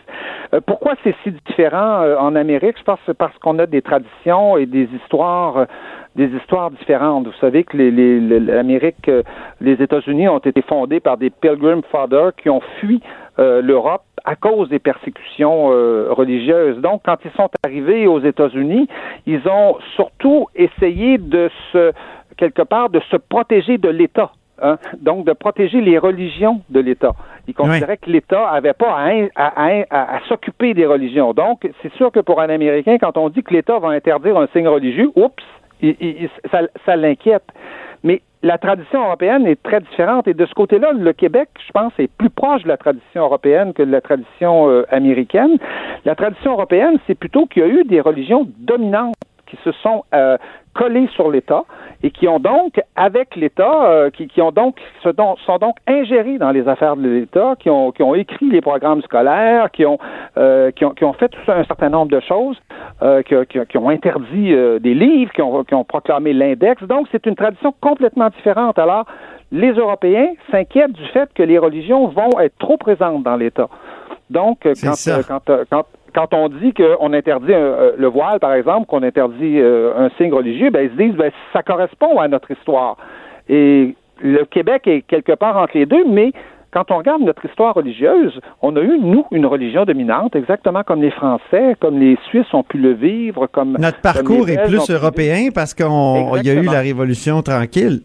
pourquoi c'est si différent en Amérique? Je pense que c'est parce qu'on a des traditions et des histoires des histoires différentes. Vous savez que l'Amérique, euh, les États-Unis ont été fondés par des Pilgrim Fathers qui ont fui euh, l'Europe à cause des persécutions euh, religieuses. Donc, quand ils sont arrivés aux États-Unis, ils ont surtout essayé de se, quelque part, de se protéger de l'État. Hein? donc de protéger les religions de l'État. Ils considéraient que l'État avait pas à, à s'occuper des religions. Donc, c'est sûr que pour un Américain, quand on dit que l'État va interdire un signe religieux, oups, ça, ça l'inquiète. Mais la tradition européenne est très différente. Et de ce côté-là, le Québec, je pense, est plus proche de la tradition européenne que de la tradition euh, américaine. La tradition européenne, c'est plutôt qu'il y a eu des religions dominantes qui se sont euh, collées sur l'État et qui ont donc, avec l'État, euh, qui, qui, ont donc se sont donc ingérés dans les affaires de l'État, qui ont, qui ont écrit les programmes scolaires, qui ont, euh, qui ont, qui ont fait tout un certain nombre de choses, euh, qui, qui, qui, ont interdit des livres, qui ont, qui ont proclamé l'index. Donc, c'est une tradition complètement différente. Alors, les Européens s'inquiètent du fait que les religions vont être trop présentes dans l'État. Donc, quand, quand, quand, quand on dit qu'on interdit un, le voile, par exemple, qu'on interdit euh, un signe religieux, ben, ils se disent ben, ça correspond à notre histoire. Et le Québec est quelque part entre les deux, mais quand on regarde notre histoire religieuse, on a eu, nous, une religion dominante, exactement comme les Français, comme les Suisses ont pu le vivre, comme... Notre parcours est plus européen parce qu'il y a eu la Révolution tranquille,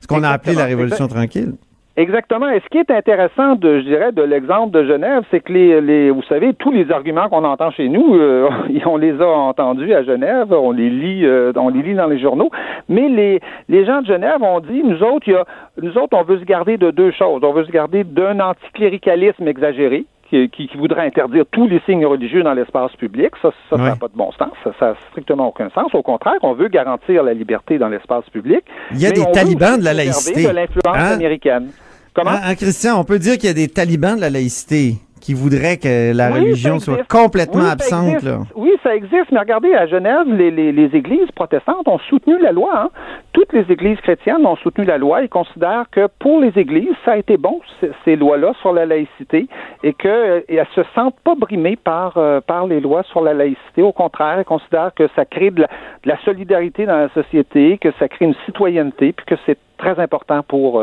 ce qu'on a appelé la Révolution tranquille. Exactement. Et ce qui est intéressant, de, je dirais, de l'exemple de Genève, c'est que les, les, vous savez, tous les arguments qu'on entend chez nous, euh, on les a entendus à Genève, on les lit, euh, on les lit dans les journaux. Mais les, les gens de Genève ont dit, nous autres, y a, nous autres, on veut se garder de deux choses. On veut se garder d'un anticléricalisme exagéré, qui, qui, qui, voudrait interdire tous les signes religieux dans l'espace public. Ça, ça n'a pas de bon sens. Ça n'a strictement aucun sens. Au contraire, on veut garantir la liberté dans l'espace public. Il y a des talibans de la laïcité. de l'influence hein? américaine. Comment? Hein, hein, Christian, on peut dire qu'il y a des talibans de la laïcité qui voudraient que la oui, religion soit complètement oui, absente. Là. Oui, ça existe, mais regardez, à Genève, les, les, les églises protestantes ont soutenu la loi. Hein. Toutes les églises chrétiennes ont soutenu la loi et considèrent que pour les églises, ça a été bon, ces lois-là sur la laïcité, et qu'elles ne se sentent pas brimées par, euh, par les lois sur la laïcité. Au contraire, elles considèrent que ça crée de la, de la solidarité dans la société, que ça crée une citoyenneté, puis que c'est très important pour,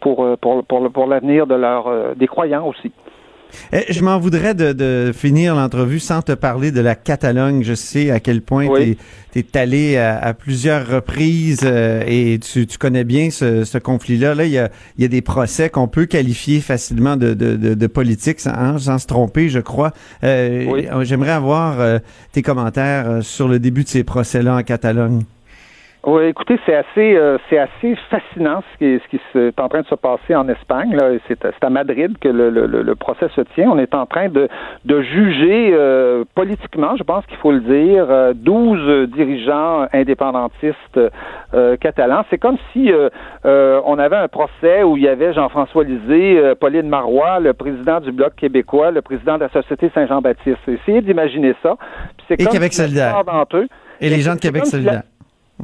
pour, pour, pour, pour l'avenir de leur, des croyants aussi. Eh, je m'en voudrais de, de finir l'entrevue sans te parler de la Catalogne. Je sais à quel point oui. tu es, allé à, à, plusieurs reprises euh, et tu, tu, connais bien ce, ce conflit-là. Là, il y a, il y a des procès qu'on peut qualifier facilement de, de, de, de politique, hein, sans se tromper, je crois. Euh, oui. J'aimerais avoir euh, tes commentaires sur le début de ces procès-là en Catalogne. Oui, écoutez, c'est assez, euh, c'est assez fascinant ce qui, ce qui est en train de se passer en Espagne. Là, c'est, à Madrid que le, le, le, procès se tient. On est en train de, de juger euh, politiquement, je pense qu'il faut le dire, euh, 12 dirigeants indépendantistes euh, catalans. C'est comme si euh, on avait un procès où il y avait Jean-François Lisée, Pauline Marois, le président du Bloc québécois, le président de la Société Saint-Jean-Baptiste. Essayez d'imaginer ça. Puis c'est Et comme Québec solidaire. Et les gens de Québec solidaire.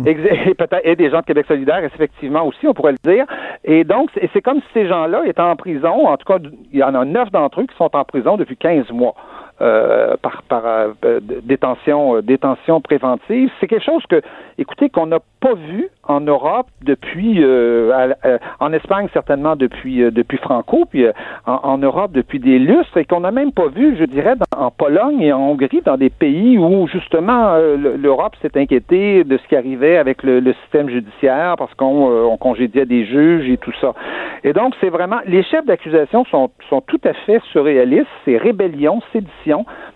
Et peut-être et des gens de Québec solidaire, effectivement aussi, on pourrait le dire. Et donc, c'est comme si ces gens-là étaient en prison. En tout cas, il y en a neuf d'entre eux qui sont en prison depuis 15 mois. Euh, par, par euh, détention, euh, détention préventive. C'est quelque chose que, écoutez, qu'on n'a pas vu en Europe depuis, euh, en Espagne certainement depuis euh, depuis Franco, puis en, en, Europe depuis des lustres, et qu'on n'a même pas vu, je dirais, en Pologne et en Hongrie, dans des pays où justement l'Europe s'est inquiétée de ce qui arrivait avec le, le système judiciaire, parce qu'on on congédiait des juges et tout ça. Et donc, c'est vraiment, les chefs d'accusation sont, sont tout à fait surréalistes, c'est rébellion, sédition,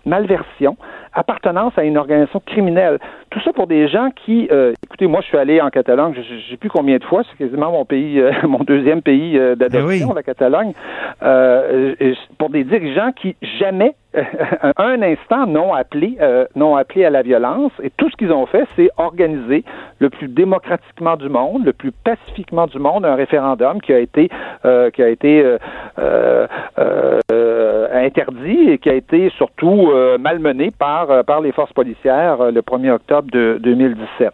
malversion, appartenance à une organisation criminelle. Tout ça pour des gens qui, euh, écoutez, moi je suis allé en Catalogne, je, je sais plus combien de fois, c'est quasiment mon pays, euh, mon deuxième pays euh, d'adoption, oui. la Catalogne, euh, pour des dirigeants qui jamais un instant n'ont appelé, euh, n'ont appelé à la violence et tout ce qu'ils ont fait, c'est organiser le plus démocratiquement du monde, le plus pacifiquement du monde, un référendum qui a été euh, qui a été euh, interdit et qui a été surtout malmené par par les forces policières le 1er octobre de 2017.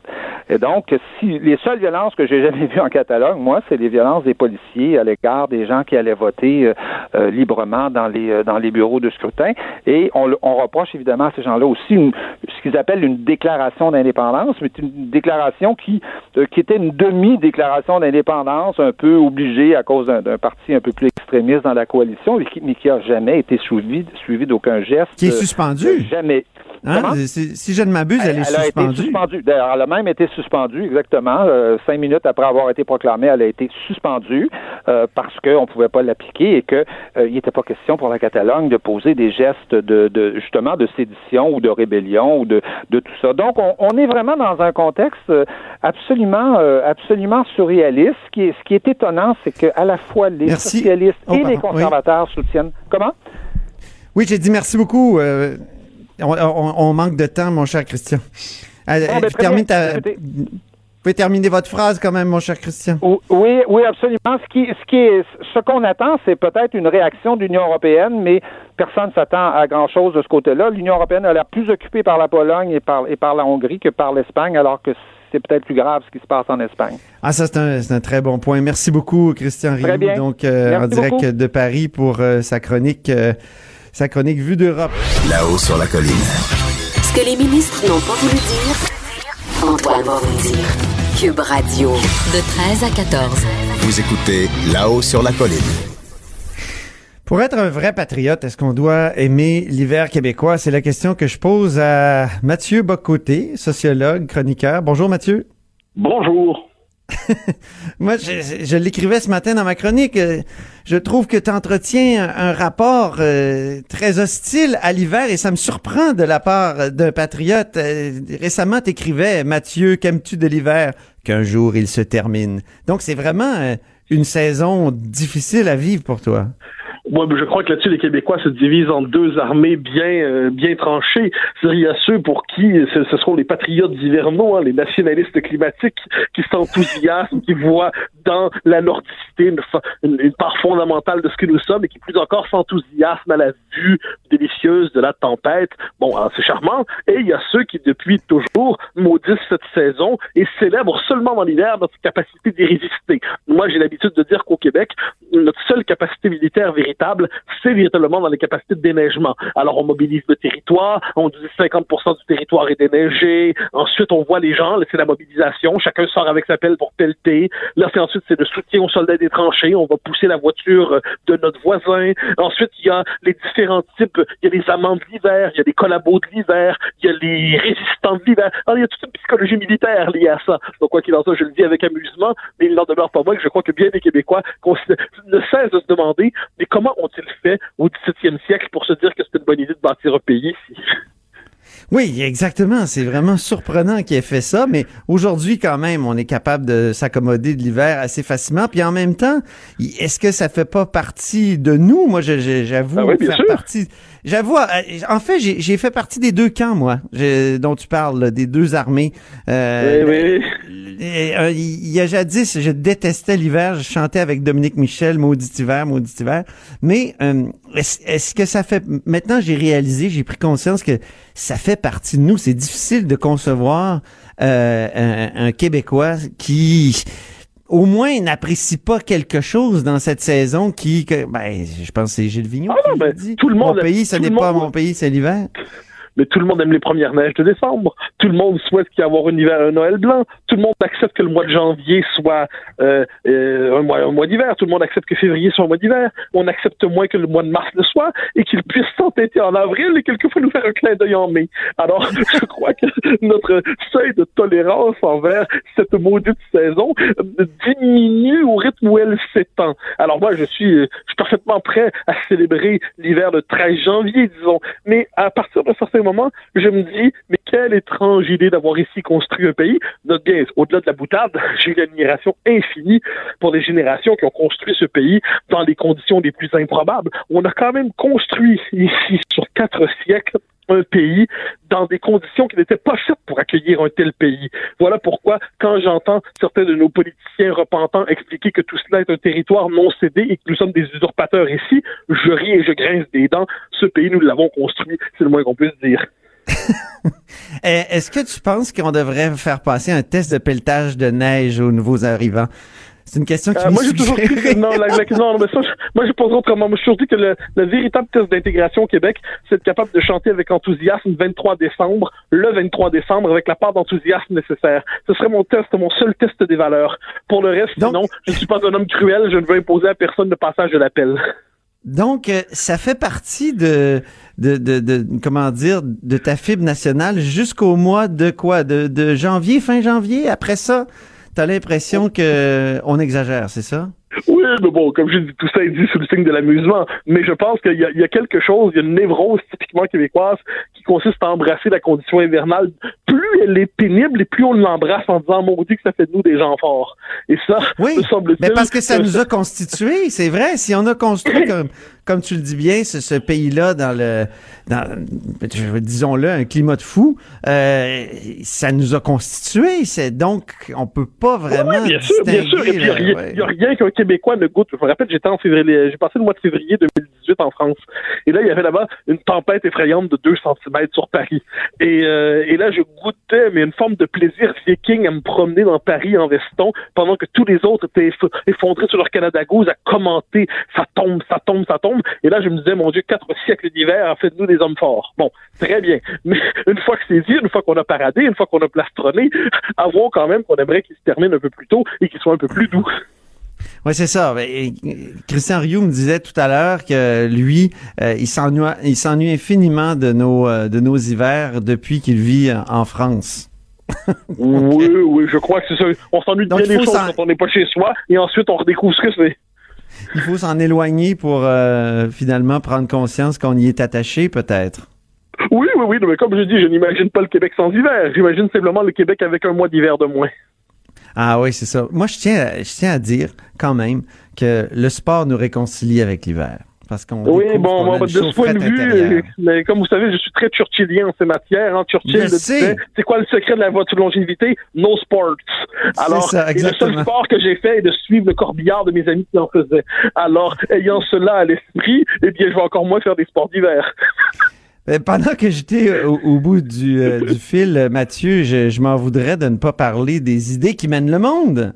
Et donc, les seules violences que j'ai jamais vues en Catalogne, moi, c'est les violences des policiers à l'égard des gens qui allaient voter librement dans les bureaux de scrutin. Et on, reproche évidemment à ces gens-là aussi ce qu'ils appellent une déclaration d'indépendance, mais une déclaration qui, euh, qui était une demi-déclaration d'indépendance, un peu obligée à cause d'un parti un peu plus extrémiste dans la coalition, mais qui, mais qui a jamais été suivi, suivi d'aucun geste. Qui est suspendu? Euh, jamais. Hein? Si je ne m'abuse, elle, elle, est suspendue. A été suspendue. Elle a même été suspendue, exactement. Euh, cinq minutes après avoir été proclamée, elle a été suspendue. euh, parce qu'on ne pouvait pas l'appliquer et qu'il euh, n'était pas question pour la Catalogne de poser des gestes de, de justement de sédition ou de rébellion ou de, de tout ça. Donc, on, on est vraiment dans un contexte absolument, absolument surréaliste. Ce qui est, ce qui est étonnant, c'est qu'à la fois les socialistes oh, et les conservateurs soutiennent. Comment? Oui, j'ai dit merci beaucoup. On, manque de temps, mon cher Christian. Ah, ben, termine Vous pouvez terminer votre phrase quand même, mon cher Christian. Oui, oui, absolument. Ce qui, ce qui est, ce qu'on attend, c'est peut-être une réaction de l'Union européenne, mais personne ne s'attend à grand chose de ce côté-là. L'Union européenne a l'air plus occupée par la Pologne et par, et par la Hongrie que par l'Espagne, alors que c'est peut-être plus grave ce qui se passe en Espagne. Ah, ça, c'est un, un, très bon point. Merci beaucoup, Christian Rioux, donc euh, en direct de Paris pour euh, sa chronique. Euh, sa chronique Vue d'Europe. Là-haut sur la colline. Ce que les ministres n'ont pas voulu dire, Antoine va vous dire. Cube Radio, de 13 à 14. Vous écoutez Là-haut sur la colline. Pour être un vrai patriote, est-ce qu'on doit aimer l'hiver québécois? C'est la question que je pose à Mathieu Bocoté, sociologue, chroniqueur. Bonjour Mathieu. Bonjour. Moi, je, l'écrivais ce matin dans ma chronique. Euh, je trouve que tu entretiens un, rapport euh, très hostile à l'hiver et ça me surprend de la part d'un patriote. Euh, récemment, tu écrivais, Mathieu, qu'aimes-tu de l'hiver? Qu'un jour il se termine. Donc, c'est vraiment une saison difficile à vivre pour toi. Moi, je crois que là-dessus, les Québécois se divisent en deux armées bien, euh, bien tranchées. Il y a ceux pour qui ce, ce sont les patriotes hivernaux, hein, les nationalistes climatiques, qui s'enthousiasment, qui voient dans la nordicité une, une, part fondamentale de ce que nous sommes et qui plus encore s'enthousiasment à la vue délicieuse de la tempête. Bon, c'est charmant. Et il y a ceux qui, depuis toujours, maudissent cette saison et célèbrent seulement dans l'hiver notre capacité d'y résister. Moi, j'ai l'habitude de dire qu'au Québec, notre seule capacité militaire véritable, c'est véritablement dans les capacités de déneigement. Alors, on mobilise le territoire, on dit 50% du territoire est déneigé, ensuite on voit les gens, c'est la mobilisation, chacun sort avec sa pelle pour pelleter, là c'est ensuite c'est le soutien aux soldats des tranchées, on va pousser la voiture de notre voisin, ensuite il y a les différents types, il y a les amants de l'hiver, il y a les collabos de l'hiver, il y a les résistants de l'hiver, il y a toute une psychologie militaire liée à ça. Donc quoi qu'il en soit, je le dis avec amusement, mais il n'en demeure pas moins que je crois que bien des Québécois ne cessent de se demander mais ont-ils fait au XVIIe siècle pour se dire que c'était une bonne idée de bâtir un pays ici? Oui, exactement. C'est vraiment surprenant qu'il ait fait ça, mais aujourd'hui, quand même, on est capable de s'accommoder de l'hiver assez facilement. Puis en même temps, est-ce que ça fait pas partie de nous? Moi, j'avoue ah faire partie. J'avoue, euh, en fait, j'ai fait partie des deux camps, moi, dont tu parles, des deux armées. Euh, oui, oui. Euh, il y a jadis, je détestais l'hiver. Je chantais avec Dominique Michel, Maudit hiver, Maudit hiver. Mais est-ce que ça fait... Maintenant, j'ai réalisé, j'ai pris conscience que ça fait partie de nous. C'est difficile de concevoir un, un Québécois qui au moins n'apprécie pas quelque chose dans cette saison qui, ben, je pense que c'est Gilles Vigneault ah qui ben, dit. Tout le monde, mon pays, ce n'est pas mon pays, c'est l'hiver mais tout le monde aime les premières neiges de décembre. Tout le monde souhaite qu'il y ait un hiver, un Noël blanc. Tout le monde accepte que le mois de janvier soit euh, euh, un mois, un mois d'hiver. Tout le monde accepte que février soit un mois d'hiver. On accepte moins que le mois de mars le soit et qu'il puisse s'entêter en avril et quelquefois nous faire un clin d'œil en mai. Alors, je crois que notre seuil de tolérance envers cette maudite saison diminue au rythme où elle s'étend. Alors moi, je suis, je suis parfaitement prêt à célébrer l'hiver le 13 janvier, disons. Mais à partir d'un certain moment, je me dis, mais quelle étrange idée d'avoir ici construit un pays. Note bien, au-delà de la boutade, j'ai une admiration infinie pour les générations qui ont construit ce pays dans les conditions les plus improbables. On a quand même construit ici, sur quatre siècles, un pays dans des conditions qui n'étaient pas faites pour accueillir un tel pays. Voilà pourquoi, quand j'entends certains de nos politiciens repentants expliquer que tout cela est un territoire non cédé et que nous sommes des usurpateurs ici, je ris et je grince des dents. Ce pays, nous l'avons construit, c'est le moins qu'on puisse dire. Eh, est-ce que tu penses qu'on devrait faire passer un test de pelletage de neige aux nouveaux arrivants? C'est une question qui euh, Moi, j'ai toujours dit que non, la, non, mais ça, moi, je pense autrement. Moi, je toujours dit que le, le véritable test d'intégration au Québec, c'est être capable de chanter avec enthousiasme le 23 décembre, le 23 décembre, avec la part d'enthousiasme nécessaire. Ce serait mon test, mon seul test des valeurs. Pour le reste, non, je ne suis pas un homme cruel, je ne veux imposer à personne le passage de l'appel. Donc, euh, ça fait partie de, de, de, de, comment dire, de ta fibre nationale jusqu'au mois de quoi? De, janvier, fin janvier? Après ça, tu as l'impression que on exagère, c'est ça? Oui, mais bon, comme je dis, tout ça est dit sous le signe de l'amusement. Mais je pense qu'il y, y, a quelque chose, il y a une névrose typiquement québécoise qui consiste à embrasser la condition hivernale. Plus elle est pénible et plus on l'embrasse en disant maudit que ça fait de nous des gens forts. Et ça, oui, me semble-t-il. Mais parce que ça nous a constitués, c'est vrai. Si on a construit comme comme tu le dis bien, ce, pays-là dans le, dans, disons-le, un climat de fou, euh, ça nous a constitués. C'est donc, on peut pas vraiment. Oui, bien sûr, bien sûr. Et puis, il n'y a, rien qu'un Québécois ne goûte. Je me rappelle, j'étais en février, j'ai passé le mois de février 2018 en France. Et là, il y avait là-bas une tempête effrayante de 2 cm sur Paris. Et, euh, et là, je goûtais, mais une forme de plaisir viking à me promener dans Paris en veston, pendant que tous les autres étaient effondrés sur leur Canada Goose à commenter, ça tombe, ça tombe, ça tombe. Et là, je me disais, mon Dieu, quatre siècles d'hiver, faites-nous des hommes forts. Bon, très bien. Mais une fois que c'est dit, une fois qu'on a paradé, une fois qu'on a plastronné, avouons quand même qu'on aimerait qu'il se termine un peu plus tôt et qu'il soit un peu plus doux. Oui, c'est ça. Christian Rioux me disait tout à l'heure que lui, euh, il s'ennuie infiniment de nos, euh, de nos hivers depuis qu'il vit en France. oui, oui, je crois que c'est ça. On s'ennuie de bien des choses quand on n'est pas chez soi et ensuite on redécouvre ce que c'est il faut s'en éloigner pour euh, finalement prendre conscience qu'on y est attaché, peut-être. Oui, oui, oui, mais comme je dis, je n'imagine pas le Québec sans hiver. J'imagine simplement le Québec avec un mois d'hiver de moins. Ah oui, c'est ça. Moi, je tiens, je tiens à dire quand même que le sport nous réconcilie avec l'hiver. Parce qu'on oui, bon, de ce point de vue, mais comme vous savez, je suis très churchillien en ces matières. Hein. Churchill disait, c'est quoi le secret de la voiture de longévité? No sports. Alors, ça, le seul sport que j'ai fait est de suivre le corbillard de mes amis qui en faisaient. Alors, ayant cela à l'esprit, eh bien, je vais encore moins faire des sports d'hiver. Pendant que j'étais au, bout du, euh, du fil, Mathieu, je, je m'en voudrais de ne pas parler des idées qui mènent le monde.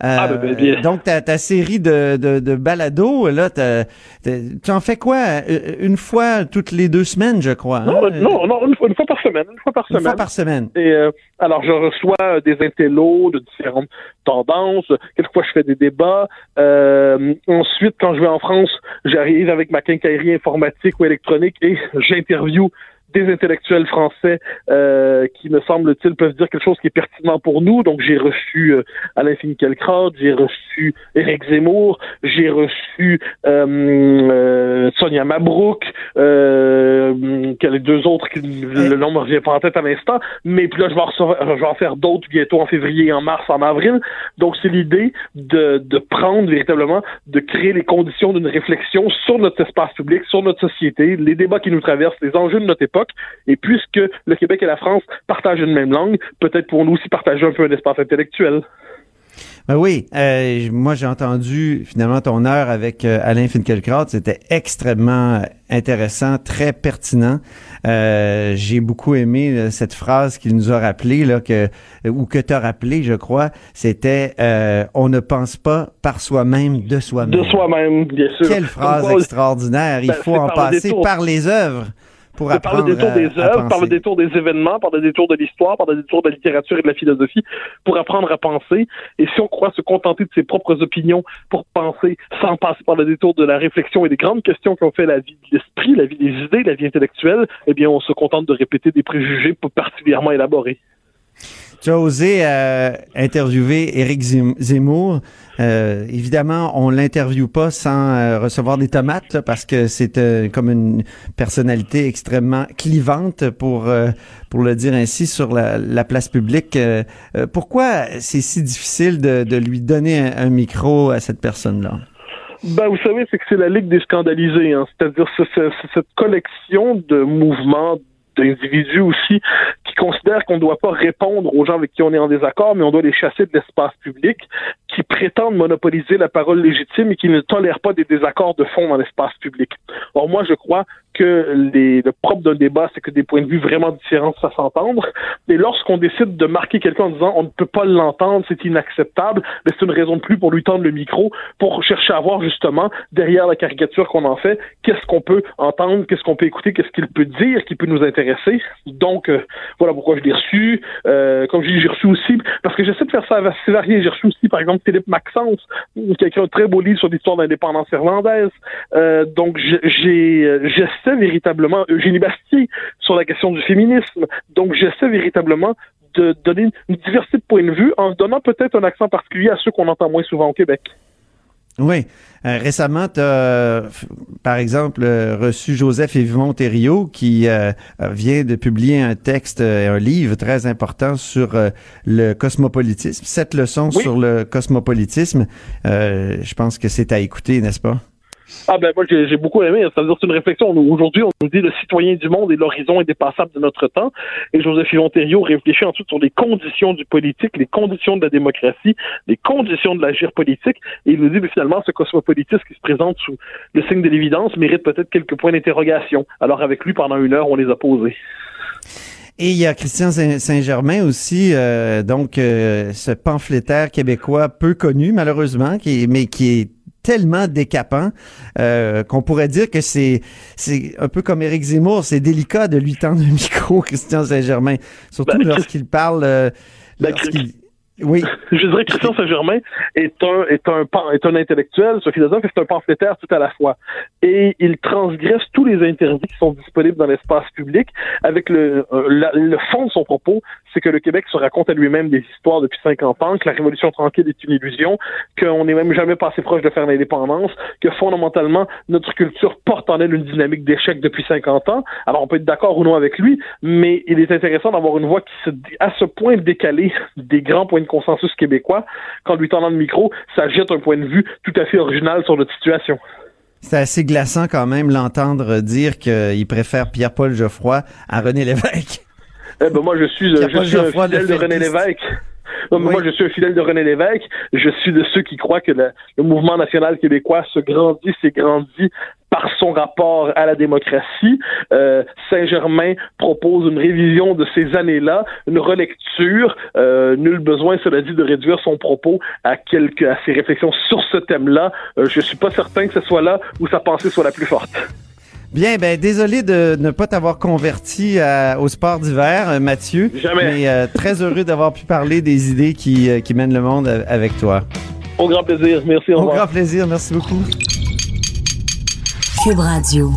Ah, ben, ben, euh, donc, ta, ta série de, de, de balados, là, tu en fais quoi? Euh, une fois toutes les deux semaines, je crois. Hein? Non, non, une, fois, par semaine. Une fois par semaine. Une fois par semaine. Et, euh, alors, je reçois des intellos de différentes tendances. Quelquefois, je fais des débats. ensuite, quand je vais en France, j'arrive avec ma quincaillerie informatique ou électronique et j'interview des intellectuels français euh, qui, me semble-t-il, peuvent dire quelque chose qui est pertinent pour nous. Donc, j'ai reçu euh, Alain Finkielkraut, j'ai reçu Éric Zemmour, j'ai reçu euh, euh Sonia Mabrouk, euh, les deux autres, qui, le nom me revient pas en tête à l'instant, mais puis là, je vais, en, je vais en faire d'autres bientôt en février, en mars, en avril. Donc, c'est l'idée de, de prendre véritablement, de créer les conditions d'une réflexion sur notre espace public, sur notre société, les débats qui nous traversent, les enjeux de notre époque, et puisque le Québec et la France partagent une même langue, peut-être pour nous aussi partager un peu un espace intellectuel. Ben oui, euh, moi j'ai entendu finalement ton heure avec euh, Alain Finkielkraut, c'était extrêmement intéressant, très pertinent. Euh, j'ai beaucoup aimé cette phrase qu'il nous a rappelé là que ou que tu as rappelé, je crois, c'était on ne pense pas par soi-même de soi-même. De soi-même, bien sûr. Quelle phrase extraordinaire, il ben, faut en passer par les œuvres pour par le détour des œuvres, par le détour des événements, par le détour de l'histoire, par le détour de la littérature et de la philosophie, pour apprendre à penser. Et si on croit se contenter de ses propres opinions pour penser sans passer par le détour de la réflexion et des grandes questions qui ont fait la vie de l'esprit, la vie des idées, la vie intellectuelle, eh bien, on se contente de répéter des préjugés particulièrement élaborés. Tu as osé euh, interviewer Éric Zemmour. Euh, évidemment, on l'interviewe pas sans euh, recevoir des tomates parce que c'est comme une personnalité extrêmement clivante pour pour le dire ainsi sur la, place publique. pourquoi c'est si difficile de, lui donner un, micro à cette personne-là? Ben, vous savez, c'est que c'est la Ligue des scandalisés, hein. c'est-à-dire cette collection de mouvements d'individus aussi qui considèrent qu'on ne doit pas répondre aux gens avec qui on est en désaccord, mais on doit les chasser de l'espace public, qui prétendent monopoliser la parole légitime et qui ne tolèrent pas des désaccords de fond dans l'espace public. Or, moi, je crois que les, le propre d'un débat, c'est que des points de vue vraiment différents ça s'entendre. Et lorsqu'on décide de marquer quelqu'un en disant on ne peut pas l'entendre, c'est inacceptable, mais c'est une raison de plus pour lui tendre le micro, pour chercher à voir justement derrière la caricature qu'on en fait, qu'est-ce qu'on peut entendre, qu'est-ce qu'on peut écouter, qu'est-ce qu'il peut dire qui peut nous intéresser. Donc euh, voilà pourquoi je l'ai reçu. Euh, comme je dis, j'ai reçu aussi parce que j'essaie de faire ça assez varié. J'ai reçu aussi par exemple Philippe Maxence, qui a écrit un très beau livre sur l'histoire de l'indépendance irlandaise. Euh, donc j'ai j'essaie véritablement Eugénie Bastier sur la question du féminisme. Donc j'essaie véritablement de donner une diversité de points de vue en donnant peut-être un accent particulier à ceux qu'on entend moins souvent au Québec. Oui. Euh, récemment, tu as, par exemple, euh, reçu Joseph Yvon Thériault qui euh, vient de publier un texte, un livre très important sur le cosmopolitisme, sept leçons sur le cosmopolitisme. je pense que c'est à écouter, n'est-ce pas? Ah ben moi j'ai beaucoup aimé. C'est-à-dire c'est une réflexion. Aujourd'hui, on nous dit le citoyen du monde et l'horizon indépassable de notre temps. Et Joseph Yvon réfléchit ensuite sur les conditions du politique, les conditions de la démocratie, les conditions de l'agir politique. Et il nous dit que finalement ce cosmopolitisme qui se présente sous le signe de l'évidence mérite peut-être quelques points d'interrogation. Alors avec lui pendant une heure, on les a posés. Et il y a Christian Saint-Germain aussi, euh, donc euh, ce pamphlétaire québécois peu connu malheureusement, qui, mais qui est tellement décapant euh, qu'on pourrait dire que c'est c'est un peu comme Éric Zemmour, c'est délicat de lui tendre un micro, Christian Saint-Germain, surtout ben, lorsqu'il parle. Euh, ben, oui. Je dirais que Christian Saint-Germain est un, est un, est un intellectuel, ce philosophe, c'est un pamphlétaire tout à la fois. Et il transgresse tous les interdits qui sont disponibles dans l'espace public avec le, euh, le fond de son propos, c'est que le Québec se raconte à lui-même des histoires depuis 50 ans, que la Révolution tranquille est une illusion, qu'on n'est même jamais passé proche de faire l'indépendance, que fondamentalement, notre culture porte en elle une dynamique d'échec depuis 50 ans. Alors, on peut être d'accord ou non avec lui, mais il est intéressant d'avoir une voix qui se, à ce point décalée des grands points consensus québécois, qu'en lui tendant le micro, ça jette un point de vue tout à fait original sur notre situation. C'est assez glaçant quand même l'entendre dire qu'il préfère Pierre-Paul Geoffroy à René Lévesque. Eh ben moi je suis, je suis un fidèle de René Lévesque. Moi, je suis un fidèle de René Lévesque. Je suis de ceux qui croient que le, mouvement national québécois se grandit, s'est grandi par son rapport à la démocratie. Euh, Saint-Germain propose une révision de ces années-là, une relecture. Euh, nul besoin, cela dit, de réduire son propos à quelques à ses réflexions sur ce thème-là. Euh, je suis pas certain que ce soit là où sa pensée soit la plus forte. Bien, ben désolé de ne pas t'avoir converti au sport d'hiver, Mathieu. Jamais. Mais très heureux d'avoir pu parler des idées qui, qui mènent le monde avec toi. Au grand plaisir. Merci. Au, au grand plaisir. Merci beaucoup. Cube Radio.